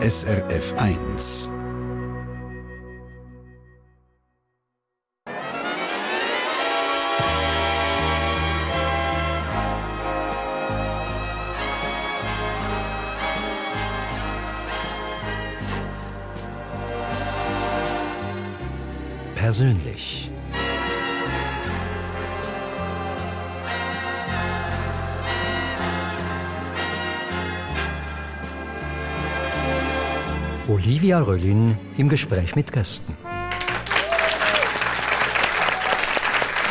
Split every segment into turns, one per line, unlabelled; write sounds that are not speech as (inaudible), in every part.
SRF 1.
Persönlich. Olivia Röllin im Gespräch mit Gästen.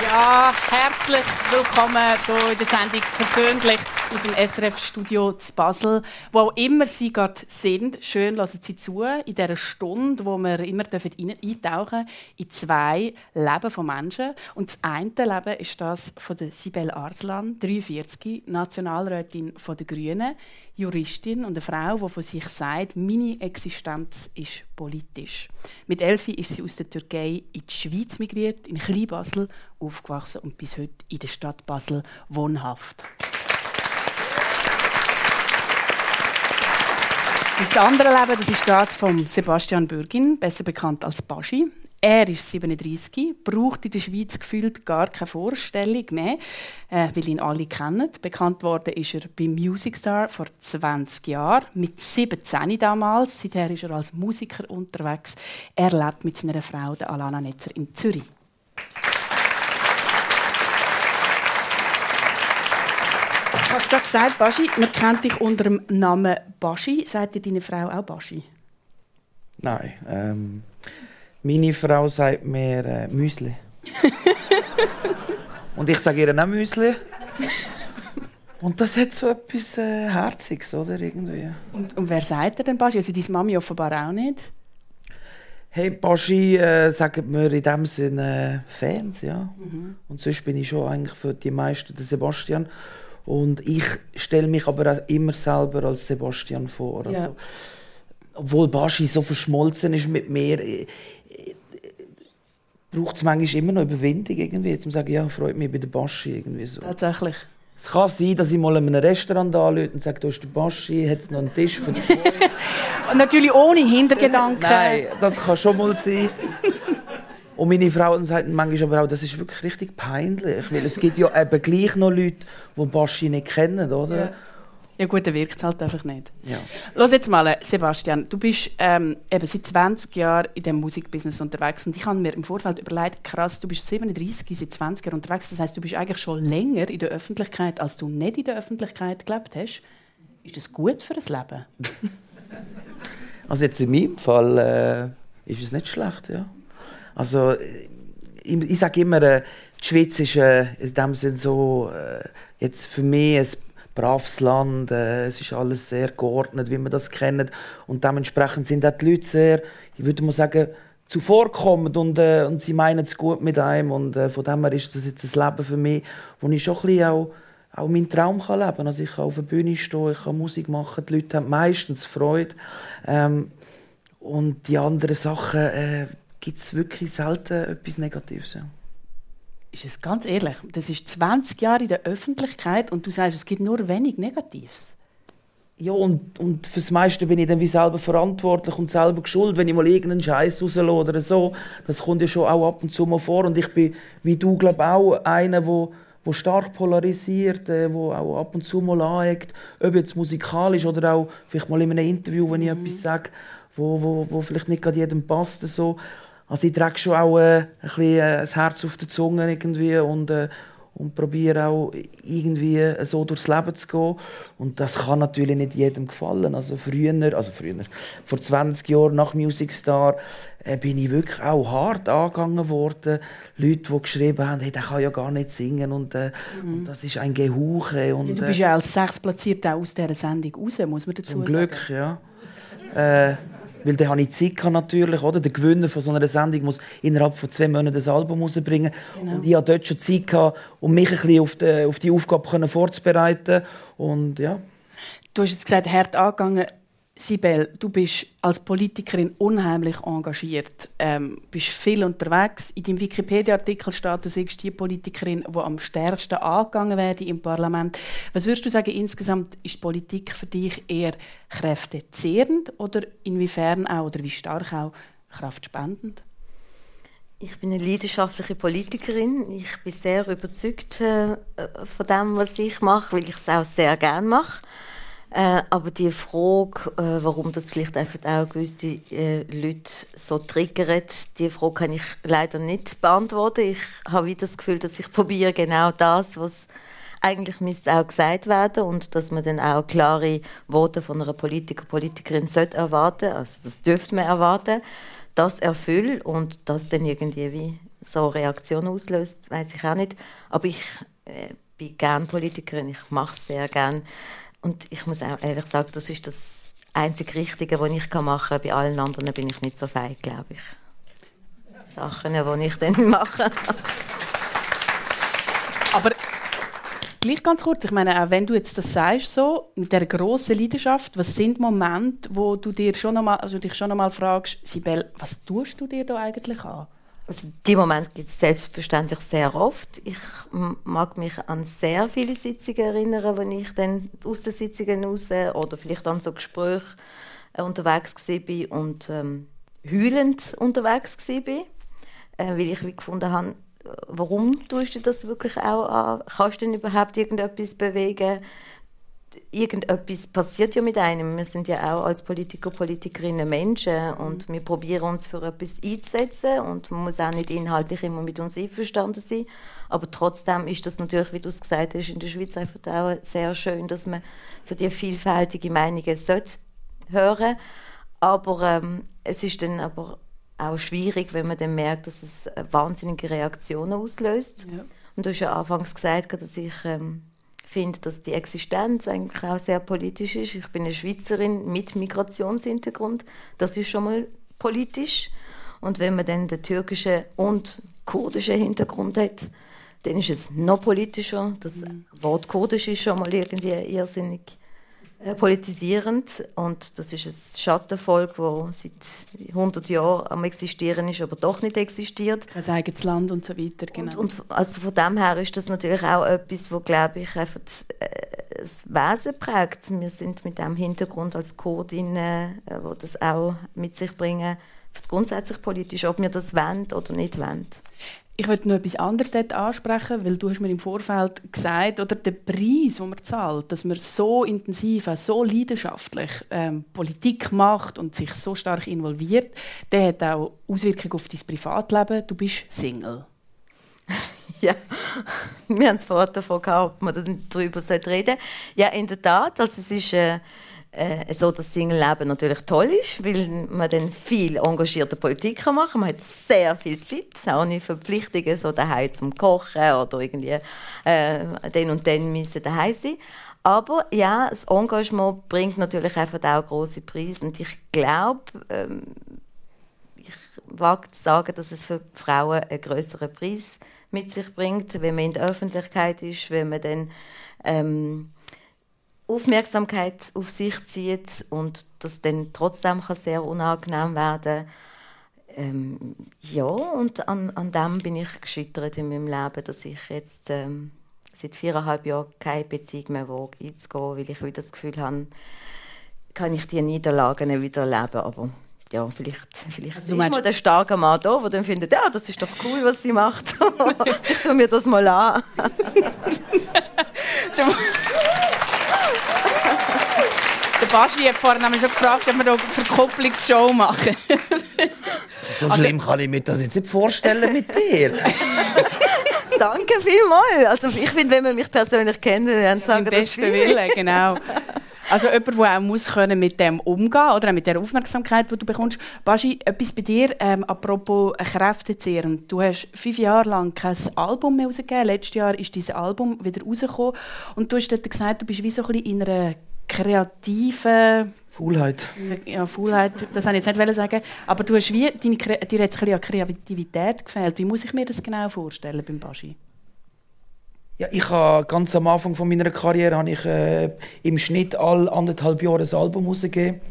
Ja, herzlich willkommen in der Sendung persönlich aus dem SRF-Studio zu Basel. Wo auch immer Sie gerade sind, schön lassen Sie zu in dieser Stunde, wo wir immer eintauchen in zwei Leben von Menschen. Und das eine Leben ist das von der Sibel Arslan, 43, Nationalrätin der Grünen, Juristin und eine Frau, die von sich sagt, meine Existenz ist politisch. Mit Elfi ist sie aus der Türkei in die Schweiz migriert, in Kleinbasel aufgewachsen und bis heute in der Stadt Basel wohnhaft. Und das andere Leben das ist das von Sebastian Bürgin, besser bekannt als Baschi. Er ist 37, braucht in der Schweiz gefühlt gar keine Vorstellung mehr, äh, weil ihn alle kennen. Bekannt worden ist er beim Music Star vor 20 Jahren, mit 17 damals. Seither ist er als Musiker unterwegs. Er lebt mit seiner Frau, der Alana Netzer, in Zürich. Es gerade gesagt, Baschi, man kennt dich unter dem Namen Baschi. Sagt dir deine Frau auch Baschi?
Nein. Ähm, meine Frau sagt mir äh, Müsli. (laughs) Und ich sage ihr auch Müsli. Und das hat so etwas äh, Herziges, oder? Irgendwie.
Und, und wer sagt dir denn Baschi? Also deine Mami offenbar auch nicht?
Hey, Baschi äh, sagen wir in dem Sinne äh, Fans, ja. Mhm. Und sonst bin ich schon eigentlich für die meisten der Sebastian. Und ich stelle mich aber auch immer selber als Sebastian vor. Also, ja. Obwohl Baschi so verschmolzen ist mit mir, äh, äh, braucht es manchmal immer noch Überwindung irgendwie, um zu sagen, ja, freut mich bei der Baschi irgendwie so.
Tatsächlich.
Es kann sein, dass ich mal in einem Restaurant anrufe und sage, du hast den Baschi, hat es noch einen Tisch für zwei? (laughs)
natürlich ohne Hintergedanken.
Nein, das kann schon mal sein. (laughs) Und meine Frau sagt manchmal aber auch, das ist wirklich richtig peinlich, weil es gibt ja eben gleich noch Leute, die Baschi nicht kennen, oder?
Ja. Ja gut, dann wirkt es halt einfach nicht.
Ja.
Los jetzt mal, Sebastian, du bist ähm, eben seit 20 Jahren in dem Musikbusiness unterwegs und ich habe mir im Vorfeld überlegt, krass, du bist 37, seit 20 Jahren unterwegs, das heißt, du bist eigentlich schon länger in der Öffentlichkeit, als du nicht in der Öffentlichkeit gelebt hast. Ist das gut für ein Leben? (laughs)
also jetzt in meinem Fall äh, ist es nicht schlecht, ja. Also ich, ich sage immer, äh, die Schweiz ist äh, in dem Sinne so äh, jetzt für mich ein braves Land, es ist alles sehr geordnet, wie man das kennt. Und dementsprechend sind auch die Leute sehr, ich würde mal sagen, zuvorkommend und, äh, und sie meinen es gut mit einem. Und äh, von dem her ist das jetzt ein Leben für mich, wo ich schon ein bisschen auch, auch meinen Traum kann leben kann. Also ich kann auf der Bühne stehen, ich kann Musik machen, die Leute haben meistens Freude. Ähm, und die anderen Sachen äh, gibt es wirklich selten etwas Negatives. Ja.
Ist es ganz ehrlich, das ist 20 Jahre in der Öffentlichkeit und du sagst, es gibt nur wenig Negatives.
Ja, und, und fürs meiste bin ich dann wie selber verantwortlich und selber geschuld, wenn ich mal irgendeinen Scheiß rauslasse oder so. Das kommt ja schon auch ab und zu mal vor. Und ich bin, wie du, glaube auch einer, wo, wo stark polarisiert, äh, wo auch ab und zu mal aneckt, ob jetzt musikalisch oder auch vielleicht mal in einem Interview, wenn ich mhm. etwas sage, wo, wo, wo vielleicht nicht gerade jedem passt. So. Also ich trage schon auch äh, ein bisschen äh, das Herz auf der Zunge irgendwie und, äh, und probiere auch irgendwie äh, so durchs Leben zu gehen. Und das kann natürlich nicht jedem gefallen. Also früher, also früher, vor 20 Jahren nach Music Star, äh, bin ich wirklich auch hart angegangen worden. Leute, die geschrieben haben, hey, der kann ja gar nicht singen und, äh, mhm. und das ist ein Gehuche. Und,
ja, du bist ja als Sechstplatzierter aus dieser Sendung raus, muss man dazu
zum
sagen.
Glück, ja. Weil dann habe ich Zeit natürlich, oder? Der Gewinner von so einer Sendung muss innerhalb von zwei Monaten das Album rausbringen. Genau. Und ich hatte dort schon Zeit, gehabt, um mich ein bisschen auf die, auf die Aufgabe vorzubereiten. Und ja.
Du hast jetzt gesagt, hart angegangen. Sibel, du bist als Politikerin unheimlich engagiert, ähm, bist viel unterwegs. In deinem Wikipedia-Artikel steht, du siehst die Politikerin, die am stärksten angegangen werde im Parlament. Was würdest du sagen, insgesamt ist Politik für dich eher kräftezehrend oder inwiefern auch oder wie stark auch kraftspendend?
Ich bin eine leidenschaftliche Politikerin. Ich bin sehr überzeugt äh, von dem, was ich mache, weil ich es auch sehr gerne mache. Äh, aber die Frage, äh, warum das vielleicht einfach auch gewisse äh, Leute so triggert, die Frage kann ich leider nicht beantworten. Ich habe wieder das Gefühl, dass ich (laughs) probiere genau das, was eigentlich müsste auch gesagt werden und dass man dann auch klare Worte von einer Politiker, Politikerin sollte erwarten, also das dürfte man erwarten, das erfüllt und das dann irgendwie wie so Reaktionen auslöst, weiß ich auch nicht. Aber ich äh, bin gern Politikerin, ich mache es sehr gern und ich muss auch ehrlich sagen, das ist das einzig Richtige, was ich machen kann. Bei allen anderen bin ich nicht so fein, glaube ich. Sachen, die ich dann (laughs) mache.
Aber gleich ganz kurz, ich meine, auch wenn du jetzt das sagst, so, mit dieser grossen Leidenschaft, was sind Momente, wo du dir schon noch mal, also dich schon einmal fragst, Sibel, was tust du dir da eigentlich an?
Also die Moment gibt es selbstverständlich sehr oft. Ich mag mich an sehr viele Sitzungen erinnern, wenn ich dann aus den Sitzungen raus oder vielleicht an so Gespräche äh, unterwegs war und ähm, heulend unterwegs war, äh, weil ich wie gefunden habe, warum tust du das wirklich auch an? Kannst du denn überhaupt irgendetwas bewegen? Irgendetwas passiert ja mit einem. Wir sind ja auch als Politiker, Politikerinnen Menschen und mhm. wir probieren uns für etwas einzusetzen und man muss auch nicht inhaltlich immer mit uns einverstanden sein. Aber trotzdem ist das natürlich, wie du es gesagt hast, in der Schweiz einfach auch sehr schön, dass man so die vielfältigen Meinungen sollte hören Aber ähm, es ist dann aber auch schwierig, wenn man dann merkt, dass es wahnsinnige Reaktionen auslöst. Ja. Und du hast ja anfangs gesagt, dass ich ähm, finde, dass die Existenz eigentlich auch sehr politisch ist. Ich bin eine Schweizerin mit Migrationshintergrund. Das ist schon mal politisch. Und wenn man dann den türkischen und kurdischen Hintergrund hat, dann ist es noch politischer. Das mhm. Wort kurdisch ist schon mal irgendwie irrsinnig politisierend und das ist ein Schattenvolk, das seit 100 Jahren am existieren ist, aber doch nicht existiert.
Ein eigenes Land und so weiter, genau.
Und, und also von dem her ist das natürlich auch etwas, wo glaube ich einfach äh, das Wesen prägt. Wir sind mit dem Hintergrund als Kurdinnen, äh, wo das auch mit sich bringen, grundsätzlich politisch, ob wir das wollen oder nicht wollen.
Ich möchte noch etwas anderes dort ansprechen, weil du hast mir im Vorfeld gesagt, oder der Preis, den man zahlt, dass man so intensiv, so leidenschaftlich ähm, Politik macht und sich so stark involviert, der hat auch Auswirkungen auf dein Privatleben. Du bist Single. (laughs)
ja, wir haben es vorher davon gehabt, ob man darüber reden sollte. Ja, in der Tat. Also es ist... Äh äh, so das Single-Leben natürlich toll ist, weil man dann viel engagierte Politik machen kann. Man hat sehr viel Zeit, ohne Verpflichtungen, so daheim zum Kochen oder irgendwie äh, den und den müssen daheim sein. Aber ja, das Engagement bringt natürlich einfach auch große Preise und ich glaube, ähm, ich wage zu sagen, dass es für Frauen einen größeren Preis mit sich bringt, wenn man in der Öffentlichkeit ist, wenn man dann ähm, Aufmerksamkeit auf sich zieht und das dann trotzdem kann sehr unangenehm werden ähm, ja, und an, an dem bin ich gescheitert in meinem Leben, dass ich jetzt ähm, seit viereinhalb Jahren keine Beziehung mehr wage einzugehen, weil ich wieder das Gefühl habe, kann ich die Niederlagen wieder erleben, aber ja, vielleicht, vielleicht also, ist mal der starke Mann da, der dann findet, ja, das ist doch cool, was sie macht. (laughs) ich tue mir das mal an. (laughs) (laughs)
Der Baschi hat vorhin nämlich schon gefragt, ob wir eine Verkopplungsshow machen.
so also, schlimm kann ich mir das jetzt nicht vorstellen mit dir. (laughs)
Danke vielmals. Also ich finde, wenn man mich persönlich kennenlernt, sagen
das besten Willen, genau. Also jemand, der auch muss können mit dem umgehen oder auch mit der Aufmerksamkeit, die du bekommst. Baschi, etwas bei dir, ähm, apropos Kräftezehren. Du hast fünf Jahre lang kein Album mehr rausgegeben. Letztes Jahr ist dieses Album wieder rausgekommen. Und du hast dort gesagt, du bist wie so ein bisschen in einer kreativen
Faulheit.
Ja, Faulheit, das wollte ich jetzt nicht sagen. Aber du hast wie, deine, dir hat es an Kreativität gefehlt. Wie muss ich mir das genau vorstellen beim Baschi?
Ja, ich habe ganz am Anfang von meiner Karriere habe ich äh, im Schnitt alle anderthalb Jahre ein Album rausgegeben.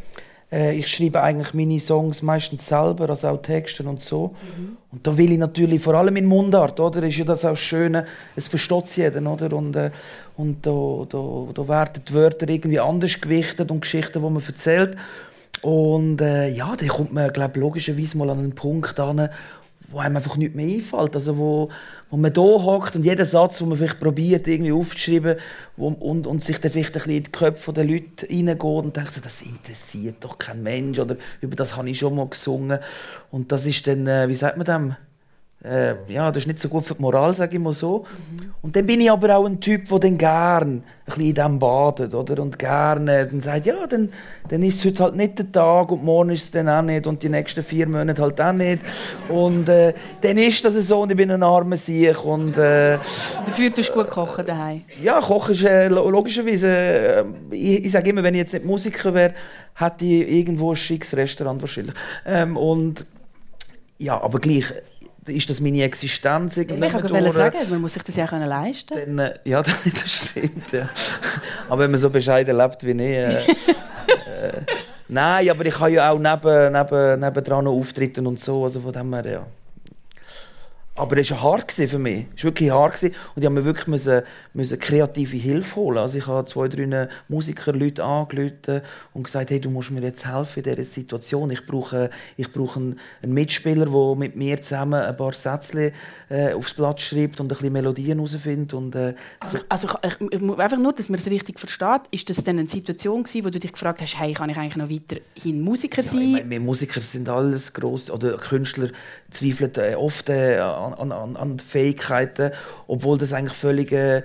Äh, ich schreibe eigentlich meine Songs meistens selber, also auch Texte und so. Mhm. Und da will ich natürlich vor allem in Mundart, oder? Ist ja das auch Schöne, es versteht jeder, oder? Und, äh, und da, da, da werden die Wörter irgendwie anders gewichtet und Geschichten, die man erzählt. Und äh, ja, da kommt man, glaube logischerweise mal an einen Punkt an, wo einem einfach nichts mehr einfällt. Also wo, wo man da hockt und jeder Satz, den man vielleicht probiert, irgendwie aufzuschreiben wo, und, und sich dann vielleicht ein bisschen in die Köpfe der Leute reingeht und denkt so, das interessiert doch kein Mensch oder über das habe ich schon mal gesungen. Und das ist dann, äh, wie sagt man dem? Äh, ja, das ist nicht so gut für die Moral, sage ich mal so. Mhm. Und dann bin ich aber auch ein Typ, der dann gern ein bisschen in dem badet, oder? Und gerne dann sagt, ja, dann, dann ist es heute halt nicht der Tag und morgen ist es dann auch nicht und die nächsten vier Monate halt auch nicht. Und äh, dann ist das so und ich bin ein armer Sieg und... Äh,
Dafür tust du gut kochen daheim.
Ja, kochen ist äh, logischerweise... Äh, ich, ich sage immer, wenn ich jetzt nicht Musiker wäre, hätte ich irgendwo ein schickes Restaurant wahrscheinlich. Ähm, und ja, aber gleich ist das meine Existenz
irgendwie. Ich wollte sagen, man muss sich das ja können leisten
können. Äh, ja, (laughs) das stimmt. Ja. Aber wenn man so bescheiden lebt wie ich. Äh, äh, (laughs) nein, aber ich kann ja auch neben, neben, nebendran noch auftreten und so. Also von dem her, ja. Aber es war hart für mich. Es war wirklich hart. Und ich musste mir wirklich müssen, müssen kreative Hilfe holen. Also ich habe zwei, drei Musiker, Leute angerufen und gesagt, hey, du musst mir jetzt helfen in dieser Situation. Ich brauche, ich brauche einen, Mitspieler, der mit mir zusammen ein paar Sätze äh, aufs Blatt schreibt und ein bisschen Melodien herausfindet. Und, äh,
so. Also ich, ich, einfach nur, dass man es richtig versteht, ist das dann eine Situation gewesen, wo du dich gefragt hast, hey, kann ich eigentlich noch weiterhin Musiker sein? Ja,
ich meine, wir Musiker sind alles gross, oder Künstler zweifeln äh, oft äh, an, an, an Fähigkeiten, obwohl das eigentlich völlig, äh,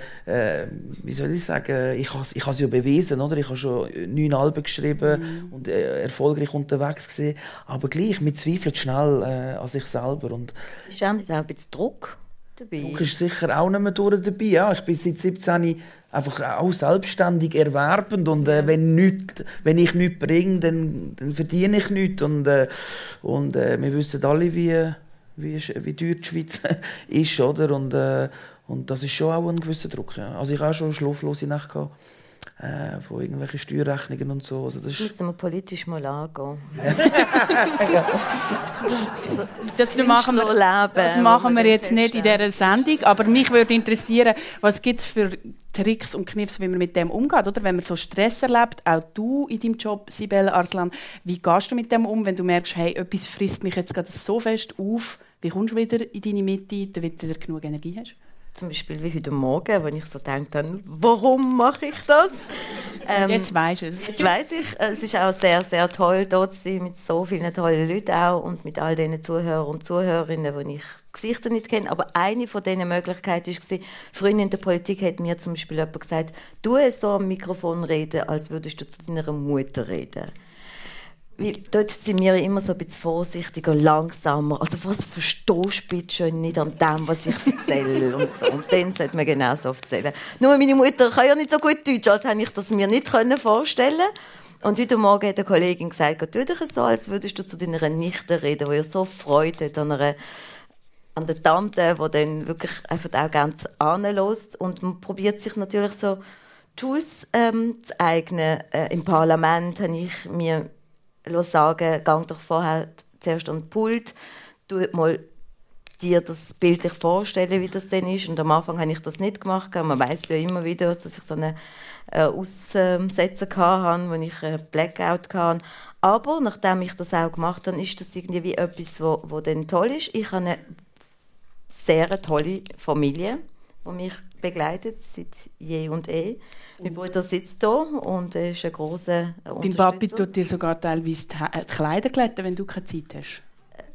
wie soll ich sagen, ich habe ich es ja bewiesen, oder? Ich habe schon neun Alben geschrieben mhm. und äh, erfolgreich unterwegs gesehen, aber gleich, wir zweifeln schnell äh, an sich selber. Und
ist auch nicht auch ein bisschen Druck
dabei? Druck ist sicher auch nicht mehr durch dabei, ja. Ich bin seit 17 einfach auch selbstständig erwerbend und äh, wenn, nicht, wenn ich nichts bringe, dann, dann verdiene ich nichts und, äh, und äh, wir wissen alle, wie wie, wie teuer die Schweiz (laughs) ist, oder? Und, äh, und das ist schon auch ein gewisser Druck. Ja. Also ich habe auch schon schlaflose Nächte äh, von irgendwelchen Steuerrechnungen und so. Also
das, das müssen wir politisch mal angehen. (laughs)
das machen wir, das machen wir jetzt nicht in dieser Sendung, aber mich würde interessieren, was gibt es für Tricks und Kniffs, wie man mit dem umgeht, oder? Wenn man so Stress erlebt, auch du in deinem Job, Sibel Arslan, wie gehst du mit dem um, wenn du merkst, hey, etwas frisst mich jetzt gerade so fest auf, wie kommst du wieder in deine Mitte, damit du wieder genug Energie hast?
Zum Beispiel wie heute Morgen, wenn ich so denke, warum mache ich das?
Ähm, jetzt weiß es.
Jetzt weiß ich. Es ist auch sehr, sehr toll, dort zu sein, mit so vielen tollen Leuten auch und mit all diesen Zuhörern und Zuhörerinnen, die ich Gesichter nicht kenne. Aber eine von diesen Möglichkeiten war, früher in der Politik hat mir zum Beispiel jemand gesagt, du so am Mikrofon reden, als würdest du zu deiner Mutter reden. Weil dort sind wir immer so ein bisschen vorsichtiger, langsamer. Also was verstehst du bitte schon nicht an dem, was ich erzähle? und, so. und dann sollte man genau so erzählen. Nur meine Mutter kann ja nicht so gut Deutsch, als hätte ich das mir nicht vorstellen. Und heute Morgen hat eine Kollegin gesagt, tu dich so, als würdest du zu deiner Nichte reden, die ja so Freude hat an einer an der Tante, die dann wirklich einfach auch ganz anlässt. Und man probiert sich natürlich so Tools ähm, zu eignen. Äh, Im Parlament habe ich mir sagen, geh doch vorher zuerst an den Pult, tu mal dir das bildlich vorstellen, wie das denn ist. Und am Anfang habe ich das nicht gemacht. Man weiß ja immer wieder, dass ich so einen äh, Aussetzer hatte, wo ich einen Blackout hatte. Aber nachdem ich das auch gemacht habe, ist das irgendwie wie etwas, wo, wo dann toll ist. Ich habe eine sehr tolle Familie, die mich begleitet seit je und eh. Mein Bruder sitzt hier und er ist ein grosser
Dein Papi tut dir sogar teilweise die Kleider glätten, wenn du keine Zeit hast.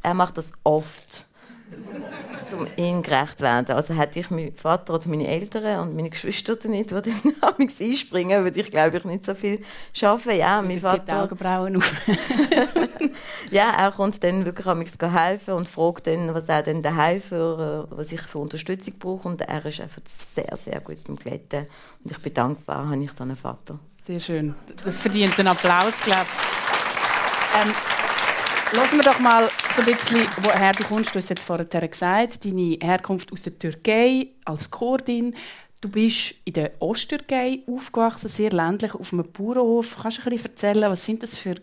Er macht das oft (laughs) um ihm gerecht werden. Also hätte ich meinen Vater oder meine Eltern und meine Geschwister nicht, die dann (laughs) einspringen, würde ich glaube ich nicht so viel schaffen. Ja, mein Vater.
Augenbrauen auf. (laughs)
ja, er kommt dann wirklich an mich helfen und fragt dann, was er denn daheim für, was ich für Unterstützung brauche und er ist einfach sehr, sehr gut im Glätten und ich bin dankbar, habe ich so einen Vater.
Sehr schön. Das verdient einen Applaus, glaube ich. Ähm, Lassen wir doch mal so ein bisschen, woher du kommst. Du hast jetzt vorher gesagt, deine Herkunft aus der Türkei als Kurdin. Du bist in der Ostergei aufgewachsen, sehr ländlich, auf einem Bauernhof. Kannst du ein bisschen erzählen, was sind das für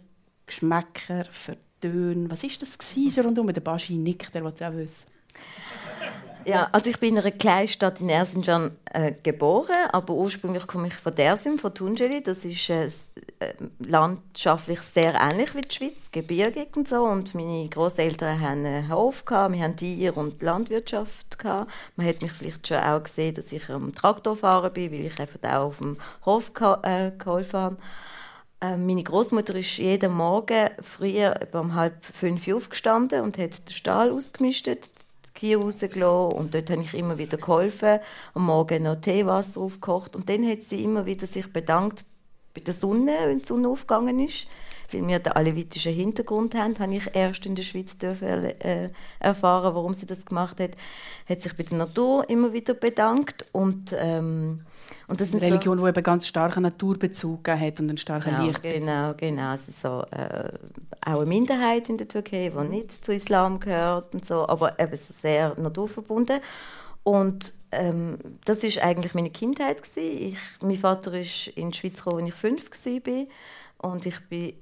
Geschmäcker, für Töne? Was war das rundum? Der Baschi nickt, der will es auch wissen.
Ja, also ich bin in einer Kleinstadt in Erzincan äh, geboren, aber ursprünglich komme ich von Dersim, von Tunjeli. Das ist äh, äh, landschaftlich sehr ähnlich wie die Schweiz, gebirgig und so. Und meine Großeltern hatten einen Hof, gehabt, wir hatten Tiere und Landwirtschaft. Gehabt. Man hat mich vielleicht schon auch gesehen, dass ich am Traktor fahren bin, weil ich einfach auch auf dem Hof äh, geholfen habe. Äh, meine Großmutter ist jeden Morgen früher um halb fünf aufgestanden und hat den Stall ausgemistet Kühe rausgelassen und dort habe ich immer wieder geholfen. Am Morgen noch Teewasser aufgekocht und dann hat sie immer wieder sich bedankt bei der Sonne, wenn die Sonne aufgegangen ist. Weil wir den alevitischen Hintergrund haben, habe ich erst in der Schweiz dürfen, äh, erfahren, warum sie das gemacht hat. Hat sich bei der Natur immer wieder bedankt und ähm,
und das eine Religion, so, die eben ganz starken Naturbezug hat und einen starken
genau,
Licht.
Genau, genau. Also so, äh, auch eine Minderheit in der Türkei, die nicht zu Islam gehört und so, aber eben so sehr naturverbunden. Und ähm, das ist eigentlich meine Kindheit Ich, mein Vater ist in die Schweiz gekommen, als ich fünf war und ich bin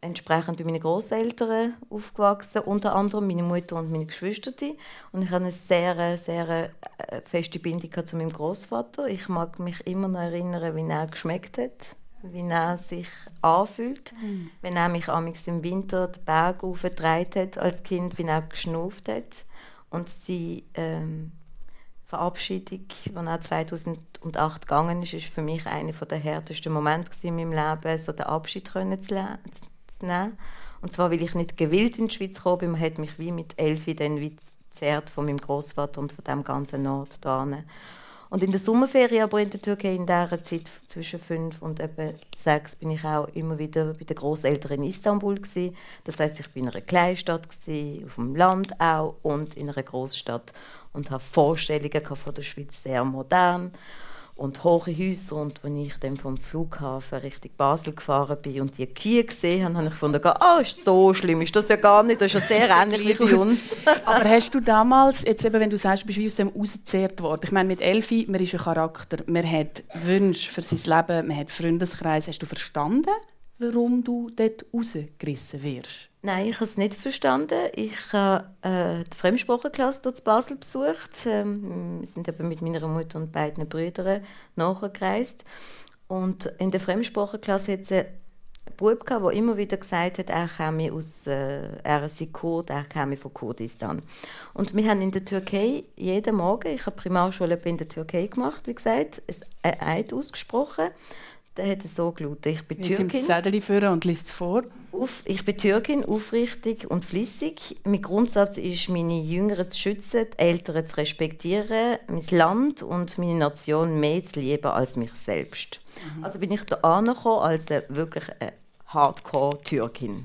entsprechend bei meinen Großeltern aufgewachsen, unter anderem meine Mutter und meine Geschwister. Und ich habe eine sehr, sehr äh, feste Bindung zu meinem Großvater. Ich mag mich immer noch erinnern, wie er geschmeckt hat, wie er sich anfühlt, mhm. wenn er mich amigs im Winter den Berg aufgetragen hat als Kind, wie er geschnauft hat und sie ähm, Verabschiedung, die er 2008 gegangen ist, ist für mich einer der härtesten Momente in meinem Leben, so den Abschied zu, nehmen. Und zwar, weil ich nicht gewillt in die Schweiz gekommen bin. Man hat mich wie mit Elfi dann wie zerrt von meinem Großvater und von dem ganzen Nord da. Und in der Sommerferien aber in der Türkei in dieser Zeit zwischen fünf und eben sechs bin ich auch immer wieder bei den Großeltern in Istanbul gewesen. Das heißt, ich bin in einer Kleinstadt gewesen, auf dem Land auch und in einer Großstadt und habe Vorstellungen von der Schweiz sehr modern und hohe Häuser. Und als ich dann vom Flughafen Richtung Basel gefahren bin und die Kühe gesehen habe, habe ich gefunden, ah, oh, ist so schlimm, ist das ja gar nicht, das ist ja (laughs) sehr ähnlich wie bei uns. (laughs)
Aber hast du damals, jetzt eben, wenn du sagst, du bist wie aus dem rausgezehrt worden, ich meine, mit Elfi, man ist ein Charakter, man hat Wünsche für sein Leben, man hat Freundeskreis, hast du verstanden, warum du dort rausgerissen wirst?
Nein, ich habe es nicht verstanden. Ich habe äh, die Fremdsprachenklasse dort in Basel besucht. Ähm, wir sind eben mit meiner Mutter und beiden Brüdern nachgereist. Und in der Fremdsprachenklasse hat es einen Bub gehabt, der immer wieder gesagt hat, er käme aus, äh, er sei Kurd, er käme von Kurdistan. Und wir haben in der Türkei jeden Morgen, ich habe Primarschule in der Türkei gemacht, wie gesagt, ein Eid ausgesprochen der hat so gelautet. Ich bin
Sie Türkin. Zettel führen und liest es vor.
Auf, ich bin Türkin, aufrichtig und flüssig. Mein Grundsatz ist, meine Jüngeren zu schützen, die Älteren zu respektieren, mein Land und meine Nation mehr zu lieben als mich selbst. Mhm. Also bin ich da angekommen als eine, wirklich eine Hardcore-Türkin.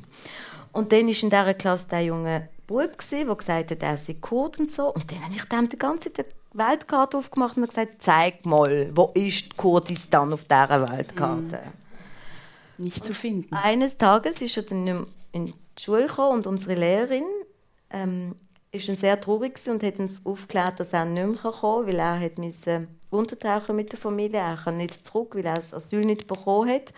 Und dann war in dieser Klasse der junge Bub, der gesagt hat, er sei Kurd und so. Und dann habe ich dem die ganze Zeit Weltkarte aufgemacht und gesagt, zeig mal, wo ist Kurdistan auf dieser Weltkarte?
Mm. Nicht zu finden.
Eines Tages ist er dann in die Schule gekommen und unsere Lehrerin ähm, ist dann sehr traurig und hat uns aufgeklärt, dass er nicht mehr kommen weil er hat müssen untertauchen mit der Familie. Er kann nicht zurück, weil er das Asyl nicht bekommen hat.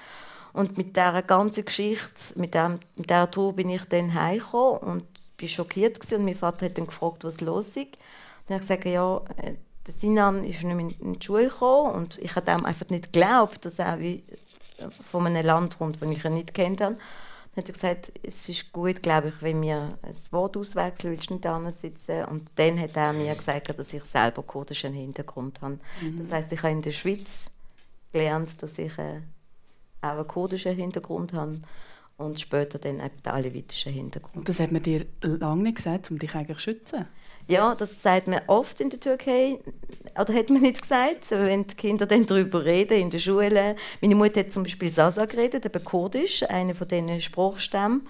Und mit dieser ganzen Geschichte, mit, dem, mit dieser Tour bin ich dann heimgekommen und war schockiert gewesen. und mein Vater hat dann gefragt, was los ist. Dann habe ich gesagt, ja, äh, der Sinan ist nicht mehr in die Schule gekommen und ich habe ihm einfach nicht geglaubt, dass er wie äh, von einem Land kommt, das ich ihn nicht kennt habe. Dann hat er gesagt, es ist gut, glaube ich, wenn wir ein Wort auswechseln, willst du nicht da sitzen? Und dann hat er mir gesagt, dass ich selber kurdischen Hintergrund habe. Mhm. Das heißt, ich habe in der Schweiz gelernt, dass ich äh, auch einen kurdischen Hintergrund habe und später dann eben den alevitischen Hintergrund. Und
das hat man dir lange nicht gesagt, um dich eigentlich zu schützen?
Ja, das sagt man oft in der Türkei, oder hat man nicht gesagt, wenn die Kinder dann darüber reden in der Schule. Meine Mutter hat zum Beispiel Sasa geredet, eben Kurdisch, eine von diesen Spruchstämmen.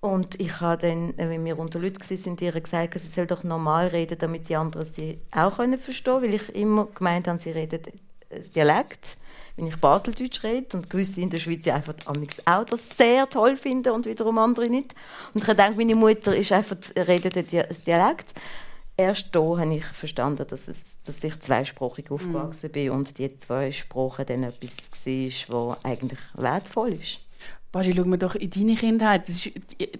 Und ich habe dann, äh, wenn wir unter Leuten waren, ihr gesagt, sie soll doch normal reden, damit die anderen sie auch verstehen können, weil ich immer gemeint habe, sie redet das Dialekt wenn ich Baseldeutsch rede und gewisse in der Schweiz einfach auch das sehr toll finden und wiederum andere nicht. Und ich denke, meine Mutter ist einfach, redet das Dialekt. erst da habe ich verstanden, dass, es, dass ich zweisprachig aufgewachsen
Mhm.
bin und die zwei Sprachen dann etwas war, was eigentlich wertvoll ist.
Basti, schau mir doch in deine Kindheit. Das ist,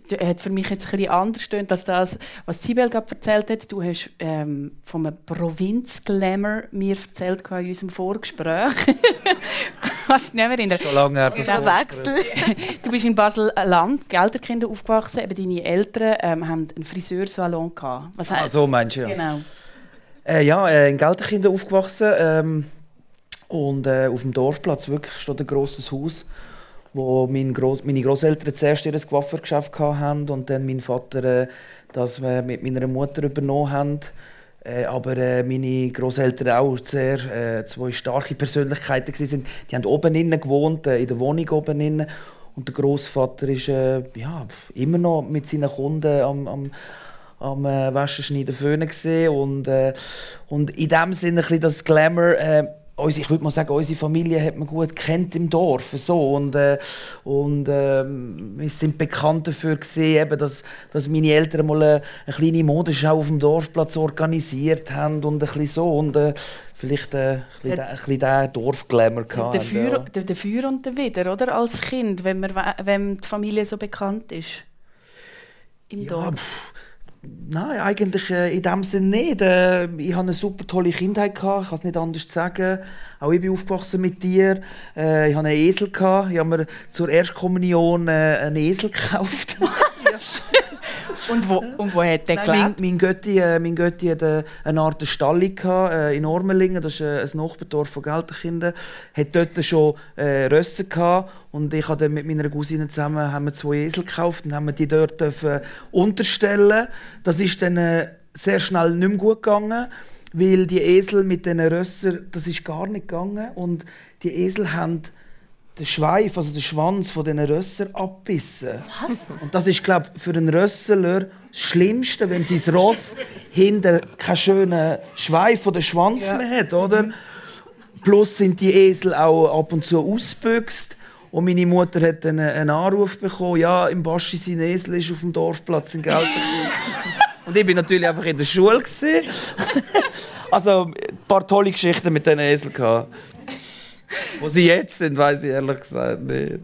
das hat für mich jetzt ein bisschen anders stöhnt als das, was Sibel gerade erzählt hat. Du hast ähm, von einem Provinz-Glamour mir erzählt in unserem Vorgespräch. (laughs) Kannst du nicht mehr erinnern?
Schon lange her, das.
Wechsel. (laughs)
Du bist in Basel-Land, Gelderkinder aufgewachsen. Eben deine Eltern ähm, haben einen Friseursalon gehabt. Was
Ah, so meinst du, ja.
Genau.
Äh, ja, äh, in Gelterkinder aufgewachsen. Ähm, und äh, auf dem Dorfplatz wirklich steht ein grosses Haus, wo mein Gross, meine Großeltern zuerst ihr Coiffeurgeschäft hatten und dann mein Vater äh, das wir mit meiner Mutter übernommen haben. Äh, aber äh, meine Großeltern auch sehr äh, zwei starke Persönlichkeiten sind. Die haben oben innen gewohnt, äh, in der Wohnung oben innen. Und der Großvater ist äh, ja, immer noch mit seinen Kunden am, am am äh, Waschenschneiden föhnen und äh, und in dem Sinne ein das Glamour äh, uns- ich würde mal sagen, unsere Familie hat man gut kennt im Dorf so und äh, und ähm, wir sind bekannt dafür gesehen, eben, dass, dass meine Eltern mal eine, eine kleine Modenschau auf dem Dorfplatz organisiert haben und ein bisschen so und äh, vielleicht äh, ein bisschen, ein bisschen den Dorfglamour gehabt.
Feuer,
ja.
Feuer und der Wider, oder? Als Kind, wenn, man, we- wenn die Familie so bekannt ist. Im
Ja,
Dorf.
pff, nein, eigentlich äh, in dem Sinne nicht. Äh, ich hatte eine super tolle Kindheit, gehabt, ich kann es nicht anders sagen. Auch ich bin aufgewachsen mit dir. Äh, ich hatte einen Esel. Gehabt. Ich habe mir zur Erstkommunion äh, einen Esel gekauft. (laughs)
Und wo, und wo hat der
Nein, mein,
gelebt?
mein Götti, äh, mein Götti hat äh, eine Art Stalli gehabt, äh, in Ormelingen, das ist äh, ein Nachbardorf von Gelterkinden. Hat dort schon äh, Rösser gehabt und ich habe mit meiner Cousine zusammen haben wir zwei Esel gekauft und haben wir die dort dürfen unterstellen. Das ist dann äh, sehr schnell nicht mehr gut gegangen, weil die Esel mit diesen Rössern, das ist gar nicht gegangen und die Esel haben den Schweif, also den Schwanz von diesen Rössern abbissen. Was? Und das ist, glaube ich, für einen Rösseler das Schlimmste, wenn sein Ross hinten keinen schönen Schweif oder Schwanz mehr hat, oder? Plus sind die Esel auch ab und zu ausgebüxt. Und meine Mutter hat dann einen Anruf bekommen, ja, im Baschi sein Esel ist auf dem Dorfplatz in Gelsenkirchen. (laughs) und ich bin natürlich einfach in der Schule. (laughs) Also ein paar tolle Geschichten mit diesen Eseln. gehabt. Wo sie jetzt sind, weiß ich ehrlich gesagt nicht.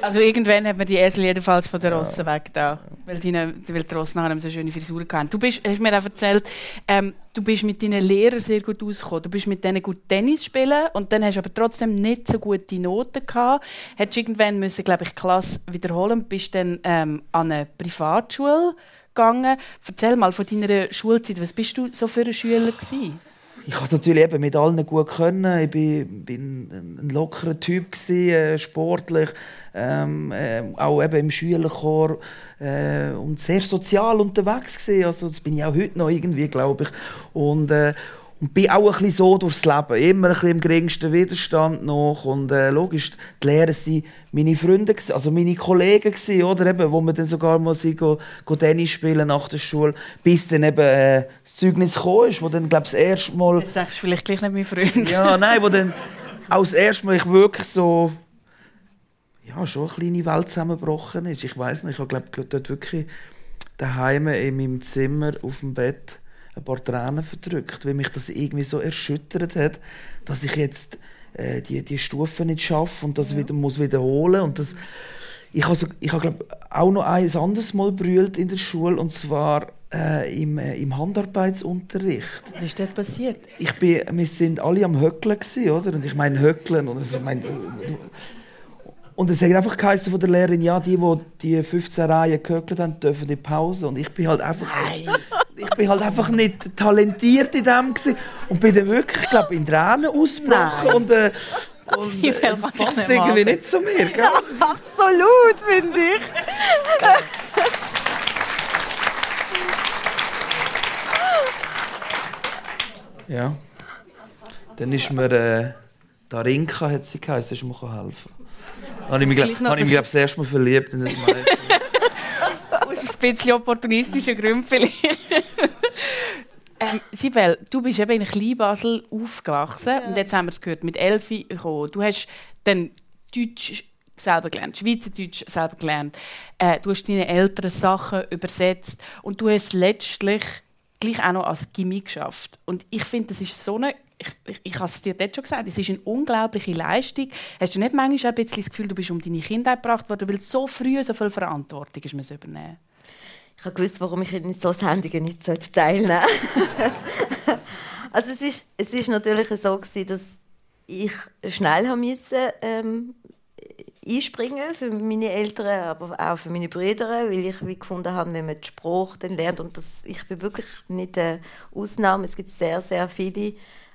Also irgendwann hat man die Esel jedenfalls von der Rosse weg da, weil die, weil die Rosse nachher so schöne Frisuren hatten. Du bist, hast mir auch erzählt, ähm, du bist mit deinen Lehrern sehr gut ausgekommen. Du bist mit denen gut Tennis spielen und dann hast du aber trotzdem nicht so gute Noten gehabt. Hättest irgendwann müssen, glaube ich, Klasse wiederholen bist dann ähm, an eine Privatschule gegangen. Erzähl mal von deiner Schulzeit, was bist du so für ein Schüler gewesen?
Ich konnte es natürlich eben mit allen gut können. Ich bin, bin ein lockerer Typ gewesen, äh, sportlich, ähm, äh, auch eben im Schülerchor äh, und sehr sozial unterwegs gewesen. Also das bin ich auch heute noch irgendwie, glaube ich. Und äh, und bin auch ein bisschen so durchs Leben. Immer ein bisschen im geringsten Widerstand noch. Und äh, logisch, die Lehrer waren meine Freunde, also meine Kollegen, gewesen, oder? Eben, wo wir dann sogar mal sind, go, go Tennis spielen nach der Schule. Bis dann eben äh, das Zeugnis ist, wo dann, glaube ich, das erste Mal...
Jetzt denkst du vielleicht gleich nicht mein Freund.
Ja, nein, wo dann auch das erste Mal ich wirklich so... Ja, schon eine kleine Welt zusammengebrochen ist. Ich weiß nicht, ich habe glaube dort wirklich daheim in meinem Zimmer auf dem Bett ein paar Tränen verdrückt, weil mich das irgendwie so erschüttert hat, dass ich jetzt äh, die, die Stufen nicht schaffe und das wieder muss wiederholen und das ich habe ich habe auch noch ein anderes Mal brüllt in der Schule und zwar äh, im, äh, im Handarbeitsunterricht
Was ist dort passiert?
ich bin, wir sind alle am Höckeln gewesen, oder? Und ich meine Höckeln und also, ich meine, und es hat einfach geheißen von der Lehrerin, ja, die, die die 15 Reihen gehöckelt haben, dürfen in die Pause. Und ich bin halt einfach, ich bin halt einfach nicht talentiert in dem gewesen. und bin dann wirklich, glaube in Tränen ausgebrochen und äh, (laughs) und äh, das passt
nicht
irgendwie nicht zu mir, gell? (laughs)
Absolut, finde ich. (laughs)
Ja. Dann ist mir äh, Darinka, hat sie geheißen, ist mir helfen. Habe ich mich,
Das
glaub, ich mich glaub, das erste Mal verliebt in das Mädchen.
Aus ein bisschen opportunistischen Gründen vielleicht. Ähm, Sibel, du bist eben in Kleinbasel aufgewachsen und jetzt haben wir es gehört, mit Elfi gekommen. Du hast dann Deutsch selber gelernt, Schweizerdeutsch selber gelernt. Äh, du hast deine Eltern Sachen übersetzt und du hast letztlich gleich auch noch als Gimmick geschafft. Und ich finde, das ist so eine ich, ich, ich habe es dir dort schon gesagt, es ist eine unglaubliche Leistung. Hast du nicht manchmal ein bisschen das Gefühl, du bist um deine Kindheit gebracht worden, weil so früh so viel Verantwortung ist, übernehmen
Ich habe gewusst, warum ich in so Sendungen nicht teilnehmen sollte. (laughs) also es ist, es ist natürlich so gewesen, dass ich schnell haben musste, ähm, einspringen für meine Eltern, aber auch für meine Brüder, weil ich wie gefunden habe, wenn man den Spruch dann lernt und das, ich bin wirklich nicht eine Ausnahme. Es gibt sehr, sehr viele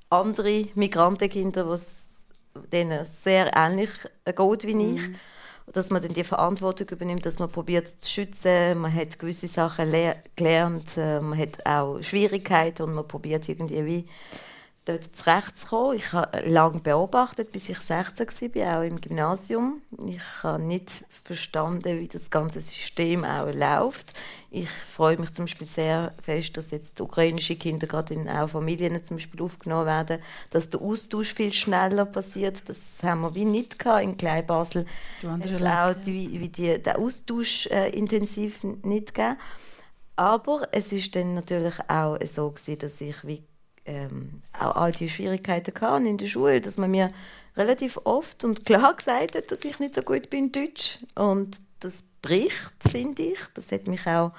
andere Migrantenkinder, denen sehr ähnlich geht wie ich. Mhm. Dass man dann die Verantwortung übernimmt, dass man probiert zu schützen, man hat gewisse Sachen gelernt, äh, man hat auch Schwierigkeiten und man probiert irgendwie wie dort zurechtzukommen. Ich habe lange beobachtet, bis ich 16 war, auch im Gymnasium. Ich habe nicht verstanden, wie das ganze System auch läuft. Ich freue mich zum Beispiel sehr fest, dass jetzt ukrainische Kinder gerade in auch Familien zum Beispiel aufgenommen werden, dass der Austausch viel schneller passiert. Das haben wir wie nicht gehabt in Kleinbasel. Du hast auch die, wie die, der Austausch äh, intensiv nicht gegeben. Aber es ist dann natürlich auch so gewesen, dass ich wie ähm, auch all die Schwierigkeiten hatte in der Schule, dass man mir relativ oft und klar gesagt hat, dass ich nicht so gut bin in Deutsch. Und das bricht, finde ich. Das hat mich auch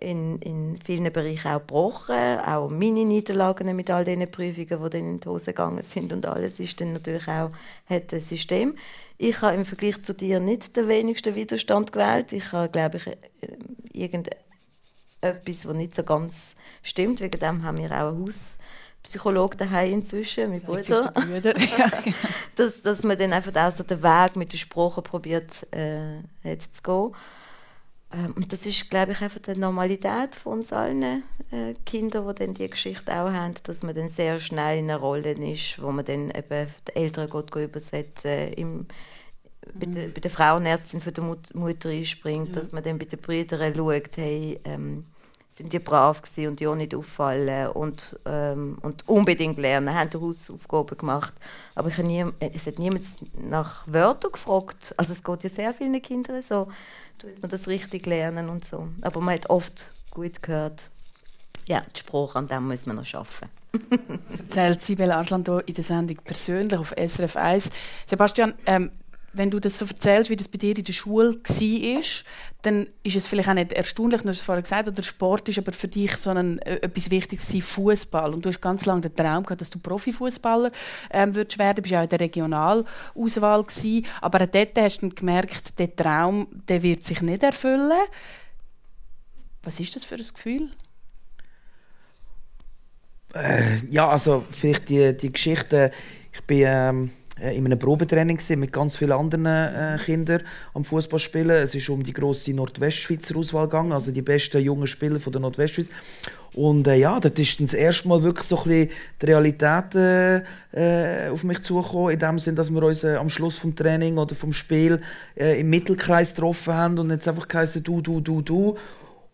in, in vielen Bereichen auch gebrochen. Auch meine Niederlagen mit all diesen Prüfungen, die dann in die Hose gegangen sind und alles, ist dann natürlich auch hat ein System. Ich habe im Vergleich zu dir nicht den wenigsten Widerstand gewählt. Ich habe, glaube ich, äh, irgendetwas, was nicht so ganz stimmt. Wegen dem haben wir auch ein Haus Psychologe daheim inzwischen, mein Bruder. (laughs) Genau. dass, dass man dann einfach auch so den Weg mit der Sprache probiert äh, hat zu gehen. Ähm, und das ist, glaube ich, einfach die Normalität von uns allen äh, Kindern, die dann die Geschichte auch haben, dass man dann sehr schnell in einer Rolle ist, wo man dann eben die Eltern geht, geht übersetzen, im, bei, der, bei der Frauenärztin für die Mut Mutter einspringt, ja. dass man dann bei den Brüdern schaut, hey, ähm, sind die brav und die auch nicht auffallen und, ähm, und unbedingt lernen, haben Hausaufgaben gemacht. Aber ich nie, es hat niemand nach Wörtern gefragt. Also es geht ja sehr vielen Kindern so, tut man das richtig lernen und so. Aber man hat oft gut gehört, ja, die Sprache, an dem muss man noch arbeiten. (laughs)
Erzählt Sibel Arslan in der Sendung persönlich auf SRF 1. Sebastian, ähm, wenn du das so erzählst, wie das bei dir in der Schule war, dann ist es vielleicht auch nicht erstaunlich, du hast es vorher gesagt, oder Sport ist aber für dich so ein, äh, etwas Wichtiges Fußball. Und du hast ganz lange den Traum gehabt, dass du Profifußballer ähm, würdest werden. Du bist auch in der Regionalauswahl gewesen. Aber auch dort hast du gemerkt, der Traum, der wird sich nicht erfüllen. Was ist das für ein Gefühl?
Äh, ja, also vielleicht die, die Geschichte. Ich bin ähm äh, in einem Probetraining mit ganz vielen anderen äh, Kindern am Fußball spielen. Es ist um die große Nordwestschweizer Auswahl gegangen, also die besten jungen Spieler von der Nordwestschweiz. Und äh, ja, dort ist dann das erste Mal wirklich so ein bisschen die Realität äh, äh auf mich zugekommen, in dem Sinn, dass wir uns äh, am Schluss vom Training oder vom Spiel äh, im Mittelkreis getroffen haben und jetzt einfach geheißen, du, du, du, du.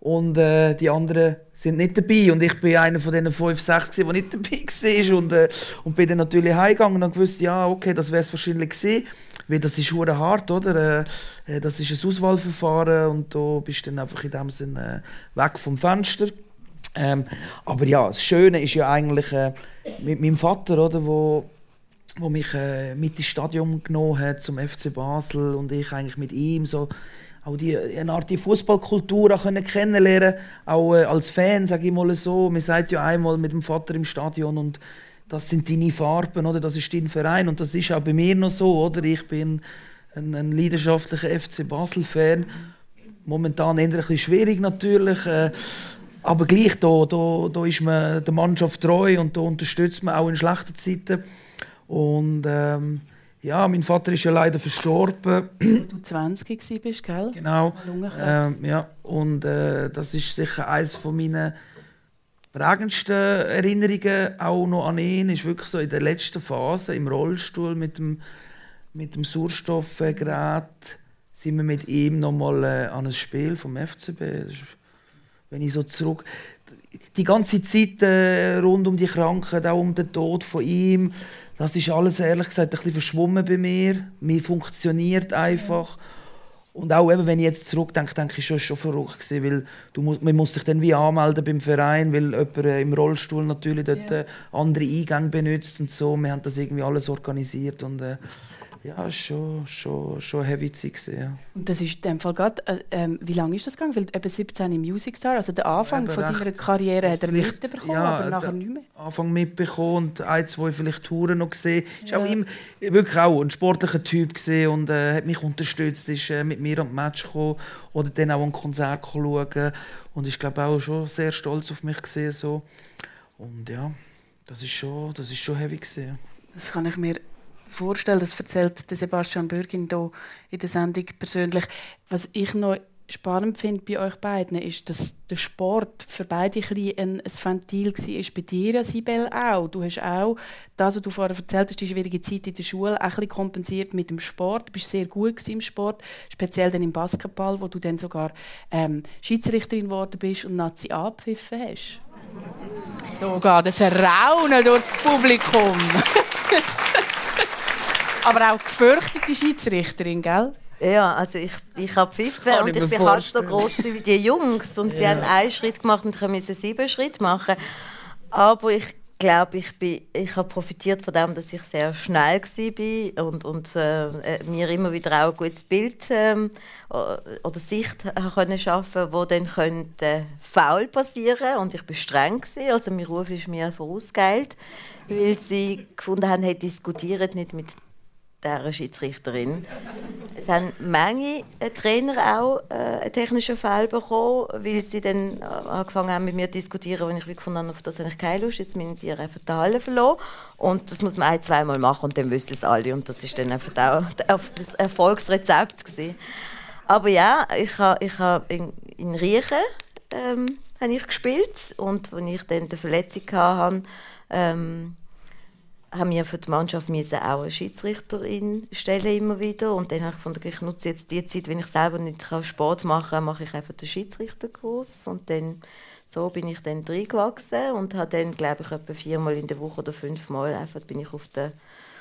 Und äh, die anderen sind nicht dabei. Und ich bin einer von diesen fünf, sechs, die nicht dabei (laughs) war. Und, äh, und bin dann natürlich heimgegangen und gewusst, ja, okay, das wäre es wahrscheinlich gewesen. Weil das ist hure hart, oder? Äh, äh, das ist ein Auswahlverfahren und da bist du dann einfach in dem Sinne äh, weg vom Fenster. Ähm, aber ja, das Schöne ist ja eigentlich äh, mit meinem Vater, oder, wo, wo mich äh, mit ins Stadion genommen hat zum FC Basel und ich eigentlich mit ihm so auch die, eine Art die Fußballkultur auch kennenlernen auch äh, als Fan, sage ich mal so. Man sagt ja einmal mit dem Vater im Stadion und das sind deine Farben, oder? Das ist dein Verein und das ist auch bei mir noch so, oder? Ich bin ein, ein leidenschaftlicher FC Basel-Fan. Momentan eher ein bisschen schwierig natürlich, äh, aber gleich da, da, da ist man der Mannschaft treu und da unterstützt man auch in schlechten Zeiten und ähm, ja, mein Vater ist ja leider verstorben.
Als du 20 warst, gell?
Genau. Ähm, ja, und äh, das ist sicher eines von meinen prägendsten Erinnerungen auch noch an ihn. Ist wirklich so in der letzten Phase im Rollstuhl mit dem, mit dem Sauerstoffgerät sind wir mit ihm noch mal äh, an ein Spiel vom FCB. Ist, wenn ich so zurück die ganze Zeit äh, rund um die Krankheit, auch um den Tod von ihm das ist alles ehrlich gesagt ein bisschen verschwommen bei mir. Mir funktioniert einfach. und auch eben, wenn ich jetzt zurückdenke, denke ich schon, schon verrückt gewesen, weil du man muss sich dann wie anmelden beim Verein, weil jemand äh, im Rollstuhl natürlich dort
Ja.
äh, andere Eingänge benutzt und so. Wir haben das irgendwie alles organisiert und äh, ja, schon, schon, schon heavy gewesen, ja.
Und das ist in dem Fall gerade, äh, ähm, wie lange ist das gegangen? Weil eben 17 im Music Star, also der Anfang von deiner Karriere hat er mitbekommen,
ja,
aber nachher nicht mehr.
Anfang mitbekommen und ein, zwei vielleicht Touren noch gesehen. Ist
Ja.
auch immer, wirklich auch ein sportlicher Typ gesehen und äh, hat mich unterstützt, ist äh, mit mir am Match gekommen oder dann auch ein Konzert schauen und ich glaube auch schon sehr stolz auf mich gesehen so. Und ja, das ist schon, das ist schon heavy gesehen.
Das kann ich mir vorstellen. Das erzählt Sebastian Bürgin hier in der Sendung persönlich. Was ich noch spannend finde bei euch beiden, ist, dass der Sport für beide ein, ein, Ventil war. Bei dir, Sibel, auch. Du hast auch das, was du vorher erzählt hast, die schwierige Zeit in der Schule, auch ein kompensiert mit dem Sport. Du bist sehr gut im Sport, speziell dann im Basketball, wo du dann sogar ähm, Schiedsrichterin geworden bist und Nazi abgepfiffen hast. Da geht ein Raunen durchs Publikum. (laughs) Aber auch gefürchtete Schiedsrichterin, gell?
Ja, also ich, ich habe pfiffen und
ich
ich
mir
bin halb so
vorstellen.
groß wie die Jungs und sie haben einen Schritt gemacht und ich musste sieben Schritte machen. Aber ich glaube, ich, bin, ich habe profitiert von dem, dass ich sehr schnell war und, und äh, mir immer wieder auch ein gutes Bild ähm, oder Sicht können schaffen, wo dann könnte faul passieren und ich bin streng gewesen. Also mein Ruf ist mir vorausgeeilt, weil sie gefunden haben, hey, diskutiert nicht mit dieser Schiedsrichterin. Es haben Menge äh, Trainer auch äh, einen technischen Fall bekommen, weil sie dann äh, angefangen haben mit mir zu diskutieren, und ich wie gefunden habe, auf das habe ich keine Lust, jetzt müssen die einfach die Halle verloren. Und das muss man ein, zweimal machen und dann wissen es alle. Und das ist dann einfach auch das Erfolgsrezept gewesen. Aber ja, ich habe ich ha in, in Riechen ähm, ich gespielt und als ich dann die Verletzung hatte, ähm, haben wir für die Mannschaft müssen auch eine Schiedsrichterin stellen immer wieder und dann habe ich gefunden, ich nutze jetzt die Zeit, wenn ich selber nicht kann Sport machen kann, mache ich einfach den Schiedsrichterkurs und dann so bin ich dann reingewachsen und habe dann, glaube ich, etwa viermal in der Woche oder fünfmal einfach bin ich auf der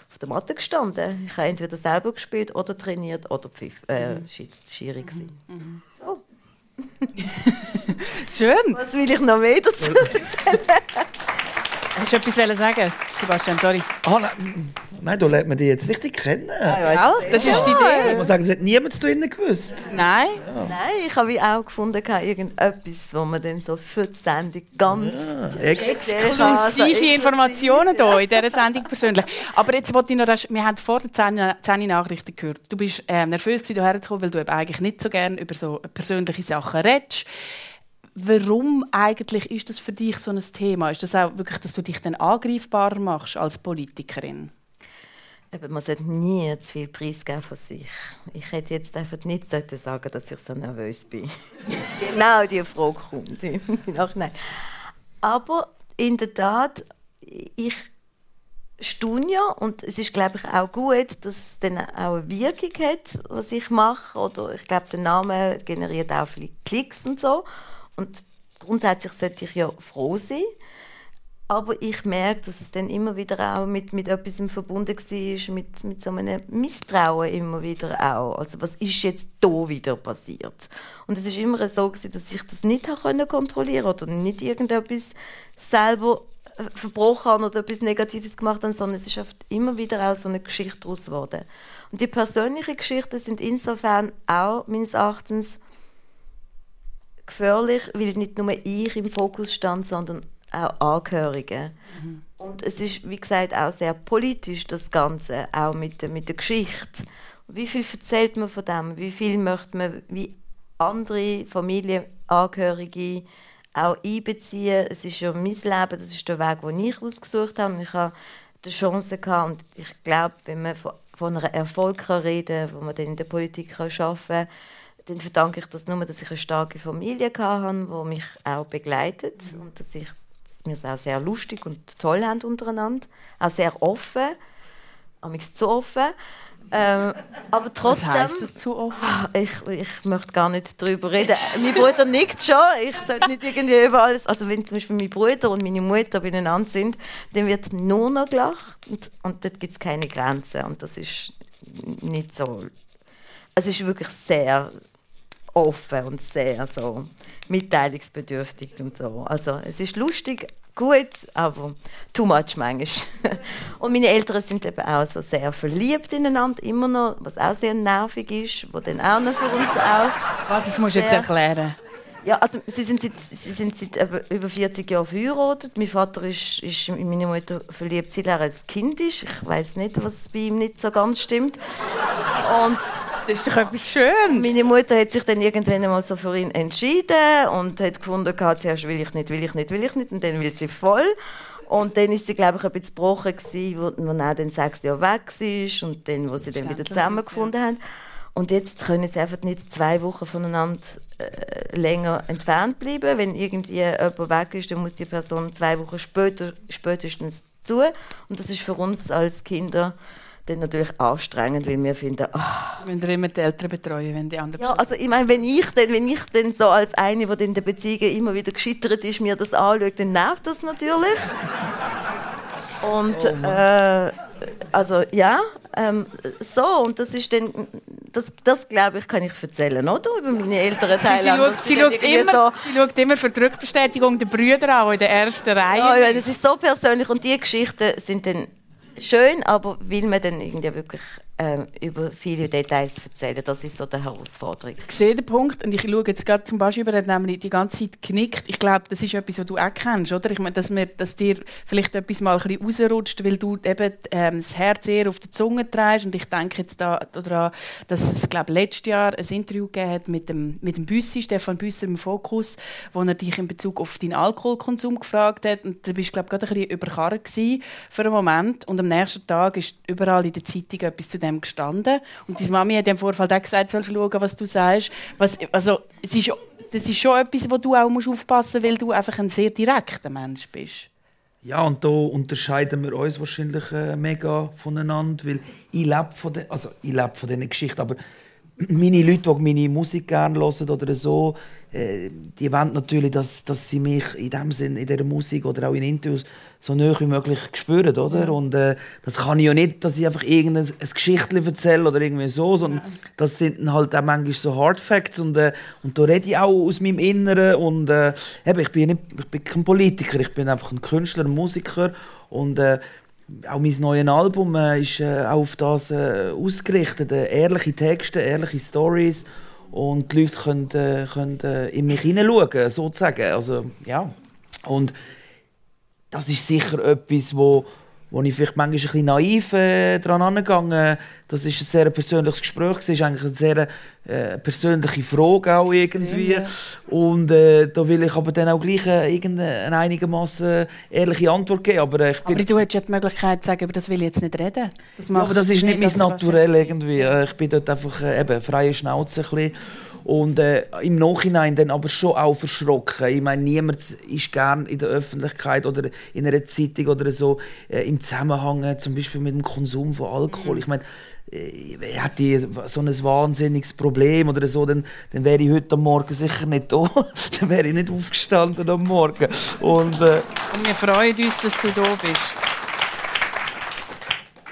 auf der Matte gestanden. Ich habe entweder selber gespielt oder trainiert oder Pfiff, äh, Schieds- Schiri gewesen. So. (laughs)
Schön.
Was will ich noch mehr dazu? (laughs)
Hast du etwas sagen Sebastian, sorry.
Ah, nein, nein, da lernt man die jetzt richtig kennen.
Ja, das ist die
Ich
Idee.
muss sagen, das hat niemand da drinnen gewusst.
Nein.
Nein, ich habe wie auch gefunden, irgendetwas, wo man dann so für die Sendung ganz
Ah, ex
Exklusive Informationen hier in dieser Sendung persönlich. Aber jetzt wollte ich noch, wir haben vor den 10 10 Nachrichten gehört. Du bist äh, nervös hierher zu kommen, weil du eben eigentlich nicht so gerne über so persönliche Sachen redest. Warum eigentlich ist das für dich so ein Thema? Ist das auch wirklich, dass du dich dann angreifbarer machst als Politikerin?
Eben, man sollte nie zu viel preisgeben von sich. Ich hätte jetzt einfach nicht sagen, dass ich so nervös bin. (laughs) genau die Frage kommt im Nachhinein. Aber in der Tat, ich staune ja und es ist, glaube ich, auch gut, dass es dann auch eine Wirkung hat, was ich mache. Oder ich glaube, der Name generiert auch viele Klicks und so. Und grundsätzlich sollte ich ja froh sein. Aber ich merke, dass es dann immer wieder auch mit, mit etwas verbunden war, mit, mit so einem Misstrauen immer wieder auch. Also was ist jetzt da wieder passiert? Und es ist immer so, gewesen, dass ich das nicht kontrollieren oder nicht irgendetwas selber äh, verbrochen habe oder etwas Negatives gemacht habe, sondern es ist oft immer wieder auch so eine Geschichte daraus geworden. Und die persönlichen Geschichten sind insofern auch meines Erachtens gefährlich, weil nicht nur ich im Fokus stand, sondern auch Angehörige. Und es ist, wie gesagt, auch sehr politisch, das Ganze, auch mit, der- mit der Geschichte. Wie viel erzählt man von dem? Wie viel möchte man wie andere Familienangehörige auch einbeziehen? Es ist ja mein Leben, das ist der Weg, den ich ausgesucht habe. Ich habe die Chance gehabt und ich glaube, wenn man von, von einem Erfolg reden kann, wo man dann in der Politik arbeiten kann, dann verdanke ich das nur, dass ich eine starke Familie hatte, die mich auch begleitet und dass, ich, dass wir es auch sehr lustig und toll haben untereinander. Auch sehr offen, amigs zu offen. Ähm, aber
Was
trotzdem...
heisst das zu offen?
Ah, Ich, ich möchte gar nicht darüber reden. mein Bruder nickt schon. Ich sollte nicht irgendwie über alles. Also, wenn zum Beispiel mein Bruder und meine Mutter beieinander sind, dann wird nur noch gelacht. Und, und dort gibt es keine Grenzen. Und das ist nicht so. es ist wirklich sehr offen und sehr so mitteilungsbedürftig und so. Also es ist lustig, gut, aber too much manchmal. (laughs) und meine Eltern sind eben auch so sehr verliebt ineinander, immer noch, was auch sehr nervig ist, wo dann auch noch für uns auch...
Was, das musst du jetzt erklären.
Ja, also sie sind seit, sie sind seit über 40 Jahren verheiratet. Mein Vater ist, ist in meine Mutter verliebt, seit er ein Kind ist. Ich weiß nicht, was bei ihm nicht so ganz stimmt. Und
das ist doch etwas Schönes.
Meine Mutter hat sich dann irgendwann einmal so für ihn entschieden und hat gefunden, zuerst will ich nicht, will ich nicht, will ich nicht und dann will sie voll. Und dann ist sie, glaube ich, ein bisschen gebrochen wo, er dann sechs Jahre weg war und dann, wo sie dann wieder zusammengefunden haben. Und jetzt können sie einfach nicht zwei Wochen voneinander äh, länger entfernt bleiben. Wenn irgendwie jemand weg ist, dann muss die Person zwei Wochen später, spätestens zu. Und das ist für uns als Kinder dann natürlich anstrengend, weil wir finden, ach.
Wenn ihr immer die Eltern betreuen, wenn die anderen... Ja,
also ich meine, wenn ich dann, wenn ich dann so als eine, die in der Beziehung immer wieder gescheitert ist, mir das anschaut, dann nervt das natürlich. (laughs) Und oh äh, also ja, ähm, so und das ist dann, das, das glaube ich, kann ich erzählen, oder? Über meine älteren Teile.
Sie, schaut, sie, schaut immer, so sie schaut immer für die Rückbestätigung der Brüder auch in der ersten Reihe.
Ja, meine, es ist so persönlich und die Geschichten sind dann schön, aber will man dann irgendwie wirklich ähm, über viele Details erzählen. Das ist so die Herausforderung.
Ich sehe den Punkt und ich schaue jetzt gerade zum Beispiel, er hat nämlich die ganze Zeit genickt. Ich glaube, das ist etwas, was du auch kennst, oder? Ich meine, dass, mir, dass dir vielleicht etwas mal ein bisschen rausrutscht, weil du eben ähm, das Herz eher auf der Zunge trägst und ich denke jetzt da daran, dass es, glaube letztes Jahr ein Interview gegeben hat mit dem, mit dem Büssi, Stefan Büsser im Fokus, wo er dich in Bezug auf deinen Alkoholkonsum gefragt hat und da bist du, glaube ich, gerade ein bisschen überkarrt für einen Moment und am nächsten Tag ist überall in der Zeitung etwas zu dem gestanden. Und deine Mami hat im Vorfall auch gesagt, sollst schauen, was du sagst. Was, also, es ist, das ist schon etwas, wo du auch musst aufpassen musst, weil du einfach ein sehr direkter Mensch bist.
Ja, und da unterscheiden wir uns wahrscheinlich äh, mega voneinander, weil ich lebe von, de, also ich lebe von diesen Geschichten, aber meine Leute, die meine Musik gerne hören oder so, äh, die wollen natürlich, dass, dass sie mich in dem Sinn, in dieser Musik oder auch in Interviews so nah wie möglich spüren, oder? Und äh, das kann ich ja nicht, dass ich einfach irgendein ein Geschichtchen erzähle oder irgendwie so, sondern ja. das sind halt auch manchmal so Hard Facts und, äh, und da rede ich auch aus meinem Inneren und äh, eben, ich bin nicht, ich bin kein Politiker, ich bin einfach ein Künstler, ein Musiker und äh, auch mein neues Album äh, ist äh, auf das äh, ausgerichtet, äh, ehrliche Texte, ehrliche Stories und die Leute können, äh, können äh, in mich hineinschauen, sozusagen. Also, ja. Und das ist sicher etwas, wo, wo ich vielleicht manchmal ein bisschen naiv äh, daran angegangen Das ist ein sehr persönliches Gespräch, es ist eigentlich eine sehr äh, persönliche Frage auch irgendwie. Ja. Und äh, da will ich aber dann auch gleich äh, irgendeine einigermaßen ehrliche Antwort geben. Aber, äh, ich
bin, aber du hättest ja die Möglichkeit zu sagen, über das will ich jetzt nicht reden.
Das ja, aber das ist nicht, nicht mein Naturell irgendwie. Äh, ich bin dort einfach eben freie Schnauze ein bisschen. Und äh, im Nachhinein dann aber schon auch verschrocken. Ich meine, niemand ist gern in der Öffentlichkeit oder in einer Zeitung oder so äh, im Zusammenhang äh, zum Beispiel mit dem Konsum von Alkohol. Ich meine, äh, hätte ich so ein wahnsinniges Problem oder so, dann, dann wäre ich heute am Morgen sicher nicht da. (laughs) dann wäre ich nicht aufgestanden am Morgen. Und, äh,
Und wir freuen uns, dass du da bist.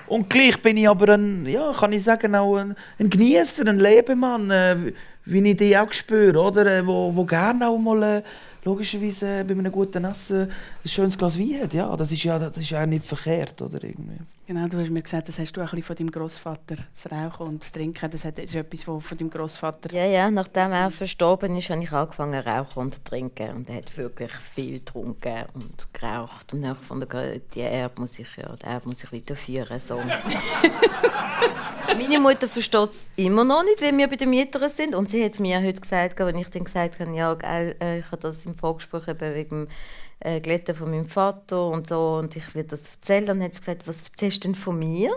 Und gleich bin ich aber ein, ja, kann ich sagen, auch ein, ein Genießer, ein Lebemann. Äh, wie ich die auch spüre, oder? Äh, wo, wo gerne auch mal äh, logischerweise bei einem guten Essen ein schönes Glas Wein hat. Ja, das ist ja, das ist ja nicht verkehrt, oder? Irgendwie.
Genau, du hast mir gesagt, das hast du auch ein bisschen von deinem Großvater, das Rauchen und das Trinken. Das ist etwas, was von deinem Großvater.
Ja, ja, nachdem er verstorben ist, habe ich angefangen zu rauchen und zu trinken. Und er hat wirklich viel getrunken und geraucht. Und nach von der die Erbe muss ich ja, die Erbe muss ich weiterführen. So. (laughs) Meine Mutter versteht es immer noch nicht, wenn wir bei den Mietern sind. Und sie hat mir heute gesagt, wenn ich dann gesagt habe, ja, äh, ich habe das im Vorgespräch eben wegen äh, Glätten von meinem Vater und so und ich will das erzählen. Und dann hat gesagt, was erzählst du denn von mir?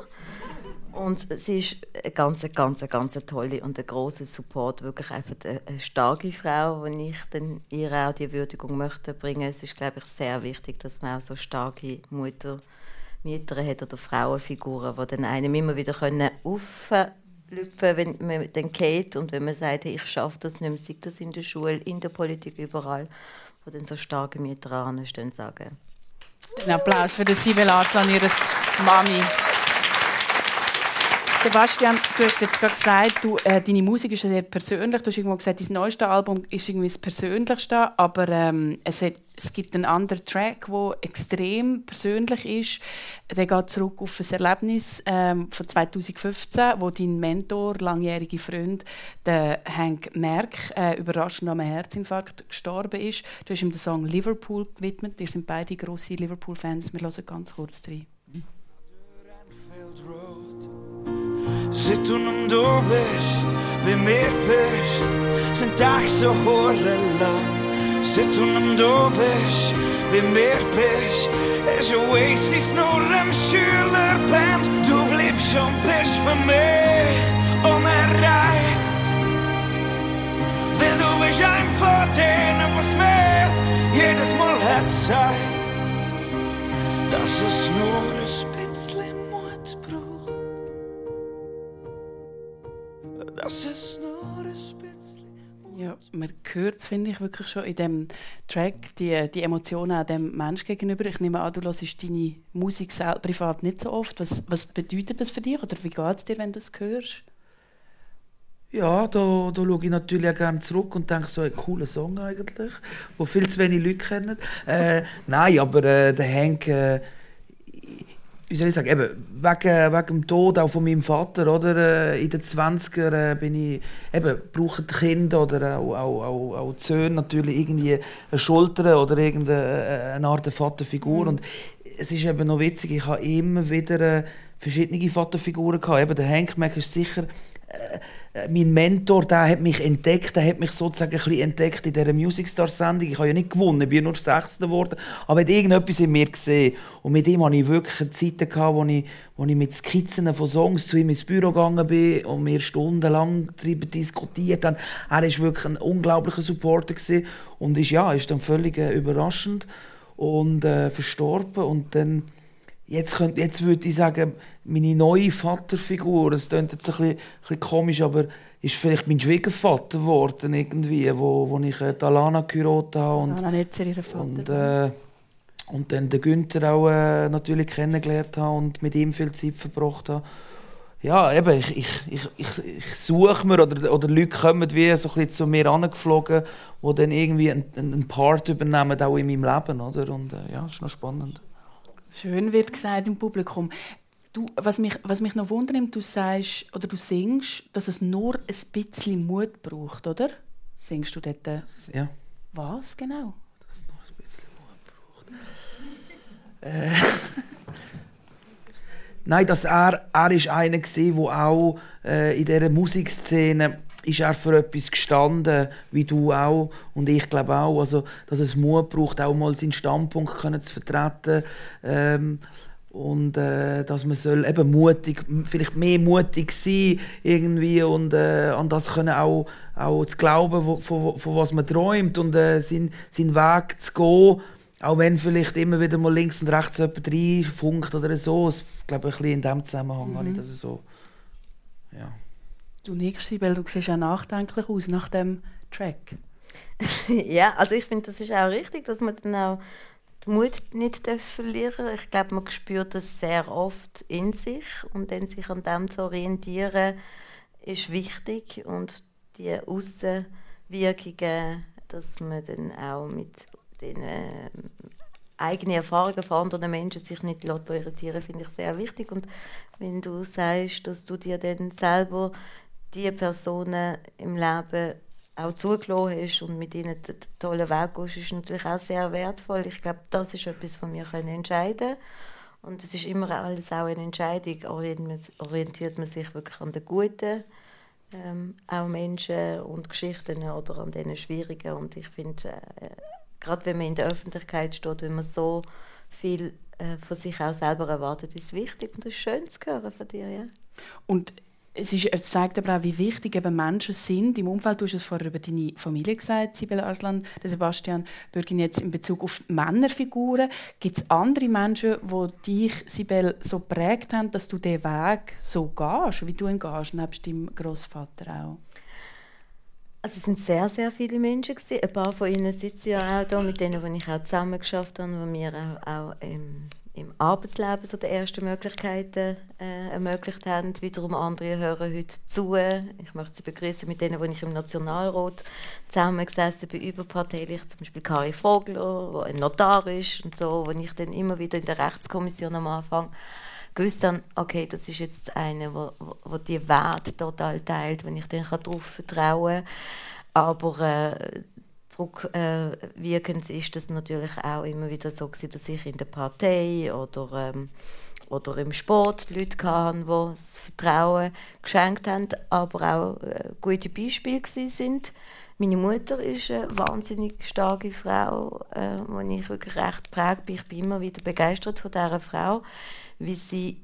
Und sie ist eine ganz, ganz, ganz tolle und ein großer Support, wirklich einfach eine starke Frau, wenn ich dann ihr auch die Würdigung möchte bringen. Es ist, glaube ich, sehr wichtig, dass man auch so starke Mutter, Mütter hat oder Frauenfiguren, die dann einem immer wieder können auflüpfen, wenn man dann geht und wenn man sagt, hey, ich schaffe das nicht mehr, sei das in der Schule, in der Politik, überall die dann so starke Mütter anstehen, sagen.
Ein Applaus für Sibel Arslan, ihre Mami. Sebastian, du hast jetzt gerade gesagt, du, äh, deine Musik ist sehr persönlich. Du hast irgendwo gesagt, dein neuestes Album ist irgendwie das Persönlichste, aber ähm, es, hat, es gibt einen anderen Track, der extrem persönlich ist. Der geht zurück auf ein Erlebnis ähm, von 2015, wo dein Mentor, langjährige Freund, der Hank Merck, äh, überraschend an einem Herzinfarkt gestorben ist. Du hast ihm den Song Liverpool gewidmet. Wir sind beide grosse Liverpool-Fans. Wir hören ganz kurz rein.
Se tu non doveš, vi mer peš, sem tak så horrela. Se tu non doveš, vi mer peš, er så oasis norrem kylerpent. Du blev som peš för mig, onerreicht. Will du mich einfach denen, was mir jedes Mal hat Zeit, dass es nur ein
man hört es, finde ich, wirklich schon in dem Track, die, die Emotionen dem Mensch gegenüber. Ich nehme an, du hörst deine Musik selber privat nicht so oft. Was, was bedeutet das für dich oder wie geht es dir, wenn du es hörst?
Ja, da, da schaue ich natürlich auch gerne zurück und denke, so ein cooler Song eigentlich, wo viel zu wenig Leute kennen. Äh, nein, aber äh, der Hank, äh, wie soll ich sagen, eben, wegen, wegen dem Tod auch von meinem Vater, oder, äh, in den 20er äh, bin ich, eben, brauchen die Kinder oder auch, auch, auch, auch die Söhne natürlich irgendwie eine Schulter oder irgendeine eine Art Vaterfigur. Und es ist eben noch witzig, ich habe immer wieder äh, verschiedene Vaterfiguren gehabt, eben der Hank Mack ist sicher äh, mein Mentor, der hat mich entdeckt, der hat mich sozusagen ein entdeckt in dieser Music Star Sendung. Ich habe ja nicht gewonnen, ich bin nur Sechster geworden, aber er hat irgendetwas in mir gesehen. Und mit ihm hatte ich wirklich Zeiten, gehabt, wo, ich, wo ich mit Skizzen von Songs zu ihm ins Büro gegangen bin und wir stundenlang darüber diskutiert haben. Er war wirklich ein unglaublicher Supporter gewesen und ist, ja, ist dann völlig äh, überraschend und äh, verstorben. Und dann, jetzt, könnt, jetzt würde ich sagen, meine neue Vaterfigur, es klingt jetzt ein bisschen, ein bisschen komisch, aber ist vielleicht mein Schwiegervater geworden, irgendwie, wo, wo ich äh, Alana geheiratet habe. Und,
Anna Netzer, ihr Vater.
und, äh, und dann den Günther auch äh, natürlich kennengelernt habe und mit ihm viel Zeit verbracht habe. Ja, eben, ich, ich, ich, ich, ich suche mir, oder, oder Leute kommen wie so ein bisschen zu mir angeflogen, die dann irgendwie einen, einen Part übernehmen, auch in meinem Leben, oder? Und äh, ja, das ist noch spannend.
Schön wird gesagt im Publikum. Du, was, mich, was mich noch wundert, du sagst oder du singst, dass es nur ein bisschen Mut braucht, oder? Singst du dort äh,
Ja.
was genau? (laughs)
Nein, dass er, er ist einer gsi, wo auch äh, in dieser Musikszene ist er für etwas gestanden, wie du auch und ich glaube auch, also dass es Mut braucht, auch mal seinen Standpunkt können zu vertreten ähm, und äh, dass man soll eben mutig, vielleicht mehr mutig sein irgendwie und äh, an das können auch auch zu glauben, wo, von, von was man träumt und äh, seinen sein Weg zu gehen. Auch wenn vielleicht immer wieder mal links und rechts jemand reinfunkt oder so. Ich glaube, ein bisschen in diesem Zusammenhang habe ich das so. Ja.
Du nickst, Sibel, du siehst auch nachdenklich aus nach dem Track. (laughs)
ja, also ich finde, das ist auch richtig, dass man dann auch den Mut nicht verlieren darf. Ich glaube, man spürt das sehr oft in sich und dann sich an dem zu orientieren, ist wichtig und die Außenwirkungen, dass man dann auch mit den äh, eigenen Erfahrungen von anderen Menschen sich nicht lässt orientieren finde ich sehr wichtig. Und wenn du sagst, dass du dir dann selber die Personen im Leben auch zugelassen hast und mit ihnen den tollen Weg gehst, ist natürlich auch sehr wertvoll. Ich glaube, das ist etwas, was wir entscheiden können. Und es ist immer alles auch eine Entscheidung. Orientiert man sich wirklich an den Guten, ähm, auch Menschen und Geschichten oder an den Schwierigen. Und ich finde, äh, gerade wenn man in der Öffentlichkeit steht, wenn man so viel äh, von sich auch selber erwartet, ist es wichtig und es ist schön zu hören von dir. Ja?
Und es, ist, es zeigt aber auch, wie wichtig eben Menschen sind im Umfeld. Du hast es vorher über deine Familie gesagt, Sibylle Arslan, Sebastian Bürgin, jetzt in Bezug auf die Männerfiguren. Gibt es andere Menschen, die dich, Sibylle, so geprägt haben, dass du diesen Weg so gehst, wie du ihn gehst, nebst deinem Großvater auch?
Also es sind sehr, sehr viele Menschen gewesen. Ein paar von ihnen sitzen ja auch da, mit denen, die ich auch zusammen geschafft habe, wo wir auch, auch ähm, im Arbeitsleben so die ersten Möglichkeiten äh, ermöglicht haben. Wiederum andere hören heute zu. Ich möchte sie begrüßen mit denen, die ich im Nationalrat zusammengesessen bin, überparteilich, zum Beispiel Kari Vogler, der ein Notar ist und so, wo ich dann immer wieder in der Rechtskommission am Anfang gewusst habe, okay, das ist jetzt eine, wo, wo, die Werte total teilt, wenn ich dann darauf vertrauen kann. Aber äh, rückwirkend äh, ist das natürlich auch immer wieder so gewesen, dass ich in der Partei oder, ähm, oder im Sport Leute hatte, die das Vertrauen geschenkt haben, aber auch äh, gute Beispiele sind. Meine Mutter ist eine wahnsinnig starke Frau, äh, wo ich wirklich recht prägt bin. Ich bin immer wieder begeistert von dieser Frau, wie sie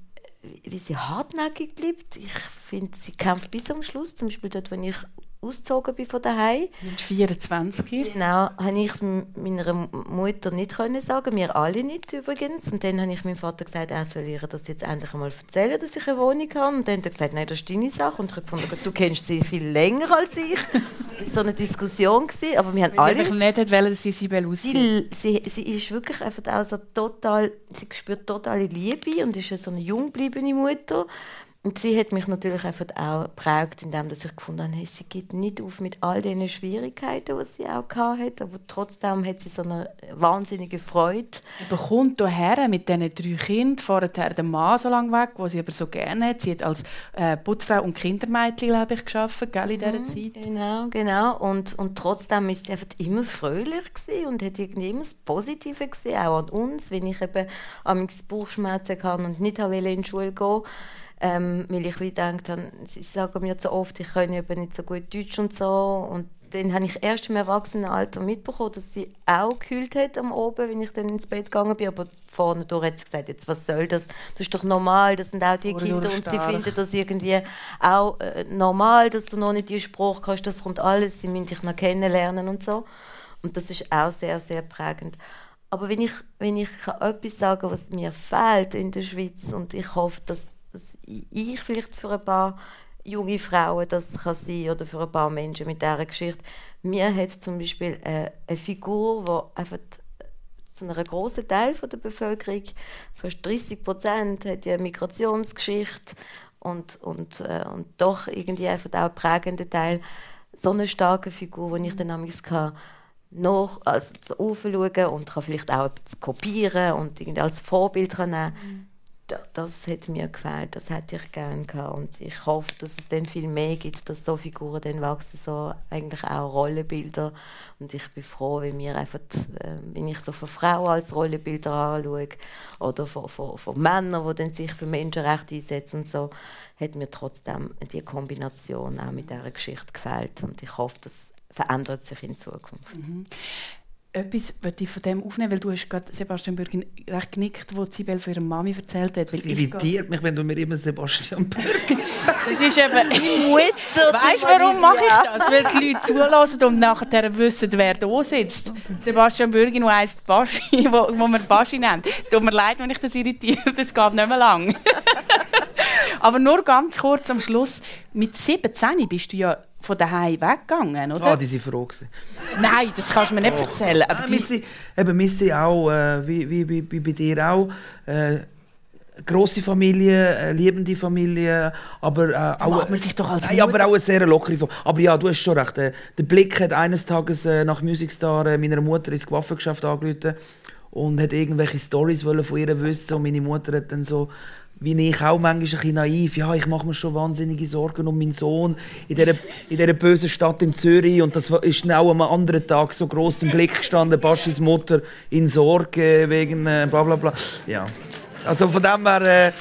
wie sie hartnäckig bleibt. Ich finde, sie kämpft bis zum Schluss. Zum Beispiel dort, wenn ich ausgezogen bin von daheim.
Mit 24?
Genau, habe ich es meiner Mutter nicht können sagen, mir alle nicht übrigens. Und dann habe ich meinem Vater gesagt, er soll ihr das jetzt endlich einmal erzählen, dass ich eine Wohnung habe. Und dann hat er gesagt, nein, das ist deine Sache. Und ich habe gefunden, du kennst sie viel länger als ich. Das war so eine Diskussion. Gewesen, aber wir haben
Weil alle... Sie nicht hat wollen, dass sie Sibel
auszieht. Sie, sie, sie ist wirklich einfach also total, sie spürt totale Liebe und ist so eine jung gebliebene Mutter. Und sie hat mich natürlich einfach auch geprägt, indem ich gefunden habe, hey, sie gibt nicht auf mit all den Schwierigkeiten, die sie auch hatte, aber trotzdem hat sie so eine wahnsinnige Freude.
Sie kommt hierher mit diesen drei Kindern, vorher der Mann so lange weg, wo sie aber so gerne hat. Sie hat als äh, Putzfrau und Kindermädchen, glaube ich, gearbeitet, gell, in dieser mhm, Zeit.
Genau, genau. Und, und trotzdem war sie einfach immer fröhlich und hat irgendwie immer das Positive gesehen, auch an uns, wenn ich eben am Bauchschmerzen hatte und nicht in die Schule gehen wollte ähm, weil ich gedacht habe, sie sagen mir so oft, ich kann eben nicht so gut Deutsch und so und dann habe ich erst im Erwachsenenalter mitbekommen, dass sie auch gekühlt hat am Oben, wenn ich dann ins Bett gegangen bin, aber vorne durch hat sie gesagt, jetzt, was soll das? Das ist doch normal, das sind auch die Oder Kinder und sie finden das irgendwie auch äh, normal, dass du noch nicht die Spruch kannst, das kommt alles, sie müssen dich noch kennenlernen und so. Und das ist auch sehr, sehr prägend. Aber wenn ich, wenn ich etwas sagen was mir fehlt in der Schweiz und ich hoffe, dass dass ich vielleicht für ein paar junge Frauen das kann sein oder für ein paar Menschen mit dieser Geschichte. Mir hat zum Beispiel eine, eine Figur, die einfach zu einem grossen Teil der Bevölkerung, fast 30 Prozent, hat ja eine Migrationsgeschichte und, und, äh, und doch irgendwie einfach auch ein Teil. So eine starke Figur, die ich dann manchmal kann noch also aufschauen und kann vielleicht auch kopieren und irgendwie als Vorbild kann nehmen. Mhm das hat mir gefällt, das hätte ich gerne gehabt. Und ich hoffe, dass es dann viel mehr gibt, dass so Figuren dann wachsen, so eigentlich auch Rollenbilder. Und ich bin froh, wenn wir einfach, äh, wenn ich so von Frauen als Rollenbilder anschaue oder von, von, von Männern, die dann sich für Menschenrechte einsetzen und so, hat mir trotzdem die Kombination auch mit dieser Geschichte gefällt. Und ich hoffe, das verändert sich in Zukunft.
Mhm etwas ich von dem aufnehmen, weil du hast gerade Sebastian Bürgin recht genickt, wo Sibel für ihre Mami erzählt hat.
Es irritiert mich, wenn du mir immer Sebastian (laughs) Bürgin
sagst. Das ist eben Mutter. (laughs) Weißt du, warum mache ich das? Weil die Leute zulassen und nachher wissen, wer da sitzt. Sebastian Bürgin, der heisst Baschi, (laughs) wo, wo man Baschi nennt. Tut mir leid, wenn ich das irritiere, das geht nicht mehr lang. Aber nur ganz kurz am Schluss. Mit 17 bist du ja von daheim weggegangen, oder?
Ah, die sind froh gewesen.
Nein, das kannst du mir nicht oh. erzählen. Aber
ah, die... wir, sind, eben, wir sind auch, äh, wie, wie, wie, wie, bei dir auch, äh, grosse Familie, äh, liebende Familie, aber äh, auch,
macht man sich doch als
nein, aber auch eine sehr lockere Familie. Aber ja, du hast schon recht. Äh, der Blick hat eines Tages äh, nach Music Star äh, meiner Mutter ins Waffengeschäft angerufen und hat irgendwelche Stories von ihr wissen und meine Mutter hat dann so wie ich auch manchmal ein bisschen naiv, ja, ich mache mir schon wahnsinnige Sorgen um meinen Sohn in dieser, in dieser bösen Stadt in Zürich und das ist auch am anderen Tag so groß im Blick gestanden, Baschis Mutter in Sorge wegen äh, bla bla bla. Ja, also von dem her... Äh,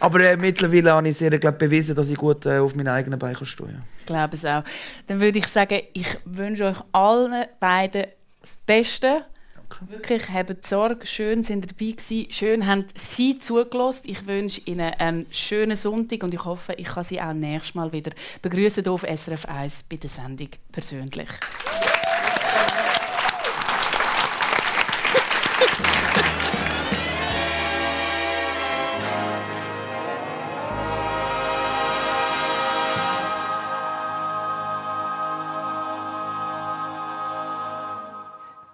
aber äh, mittlerweile habe ich sehr glaub, bewiesen, dass ich gut äh, auf meinen eigenen Beinen stehe.
Ich glaube es auch. Dann würde ich sagen, ich wünsche euch allen beiden das Beste. Wirklich, habt Sorge, schön sind dabei gewesen, schön haben Sie zugelassen. Ich wünsche Ihnen einen schönen Sonntag und ich hoffe, ich kann Sie auch nächstes Mal wieder begrüßen auf SRF 1 bei der Sendung persönlich.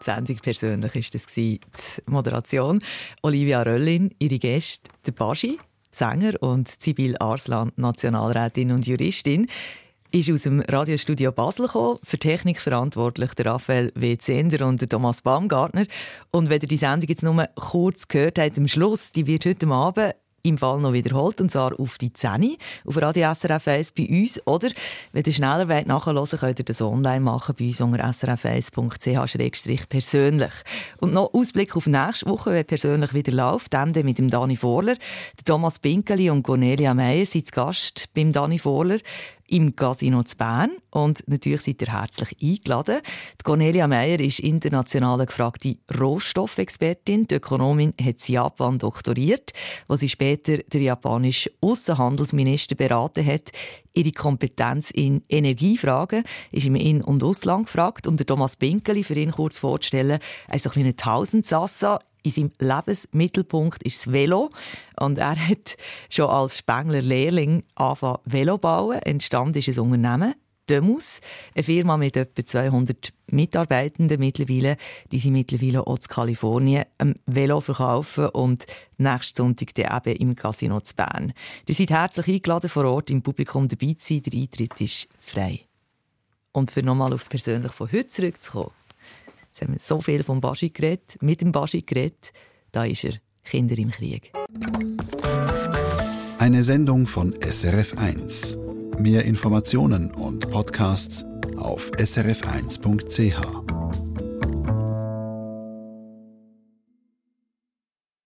Sendung persönlich ist das die Moderation. Olivia Röllin, ihre Gäste, der Baschi, Sänger und Sibyl Arslan, Nationalrätin und Juristin ist aus dem Radiostudio Basel gekommen, für Technik verantwortlich der Raphael W. Zender und der Thomas Baumgartner. Und wenn ihr die Sendung jetzt nur kurz gehört habt, am Schluss, die wird heute Abend im Fall noch wiederholt, und zwar auf die 10 auf Radio SRF 1 bei uns. Oder, wenn ihr schneller wollt, nachhören könnt ihr das online machen bei uns unter srf1.ch-persönlich. Und noch Ausblick auf nächste Woche, wenn persönlich wieder läuft, dann mit dem Dani Vorler. Thomas Pinkeli und Cornelia Meyer sind zu Gast beim Dani Vorler im Casino zu Bern. Und natürlich seid ihr herzlich eingeladen. Die Cornelia Meyer ist international gefragte Rohstoffexpertin. Die Ökonomin hat in Japan doktoriert, wo sie später der japanische Außenhandelsminister beraten hat. Ihre Kompetenz in Energiefragen ist im In- und Ausland gefragt. Und der Thomas Binkeli, für ihn kurz vorzustellen, er ist so ein kleiner Tausendsassa in seinem Lebensmittelpunkt ist das Velo. Und er hat schon als Spengler Lehrling angefangen Velo bauen. Entstanden ist ein Unternehmen, Demus, eine Firma mit etwa 200 Mitarbeitenden mittlerweile. Die sind mittlerweile auch in Kalifornien ein Velo verkaufen und nächsten Sonntag dann eben im Casino zu Bern. Die sind herzlich eingeladen, vor Ort im Publikum dabei zu sein. Der Eintritt ist frei. Und für nochmal aufs Persönliche von heute zurückzukommen. Jetzt haben wir so viel vom Baschi geredet, mit dem Baschi geredet. Da ist er, Kinder im Krieg.
Eine Sendung von SRF1. Mehr Informationen und Podcasts auf srf1.ch.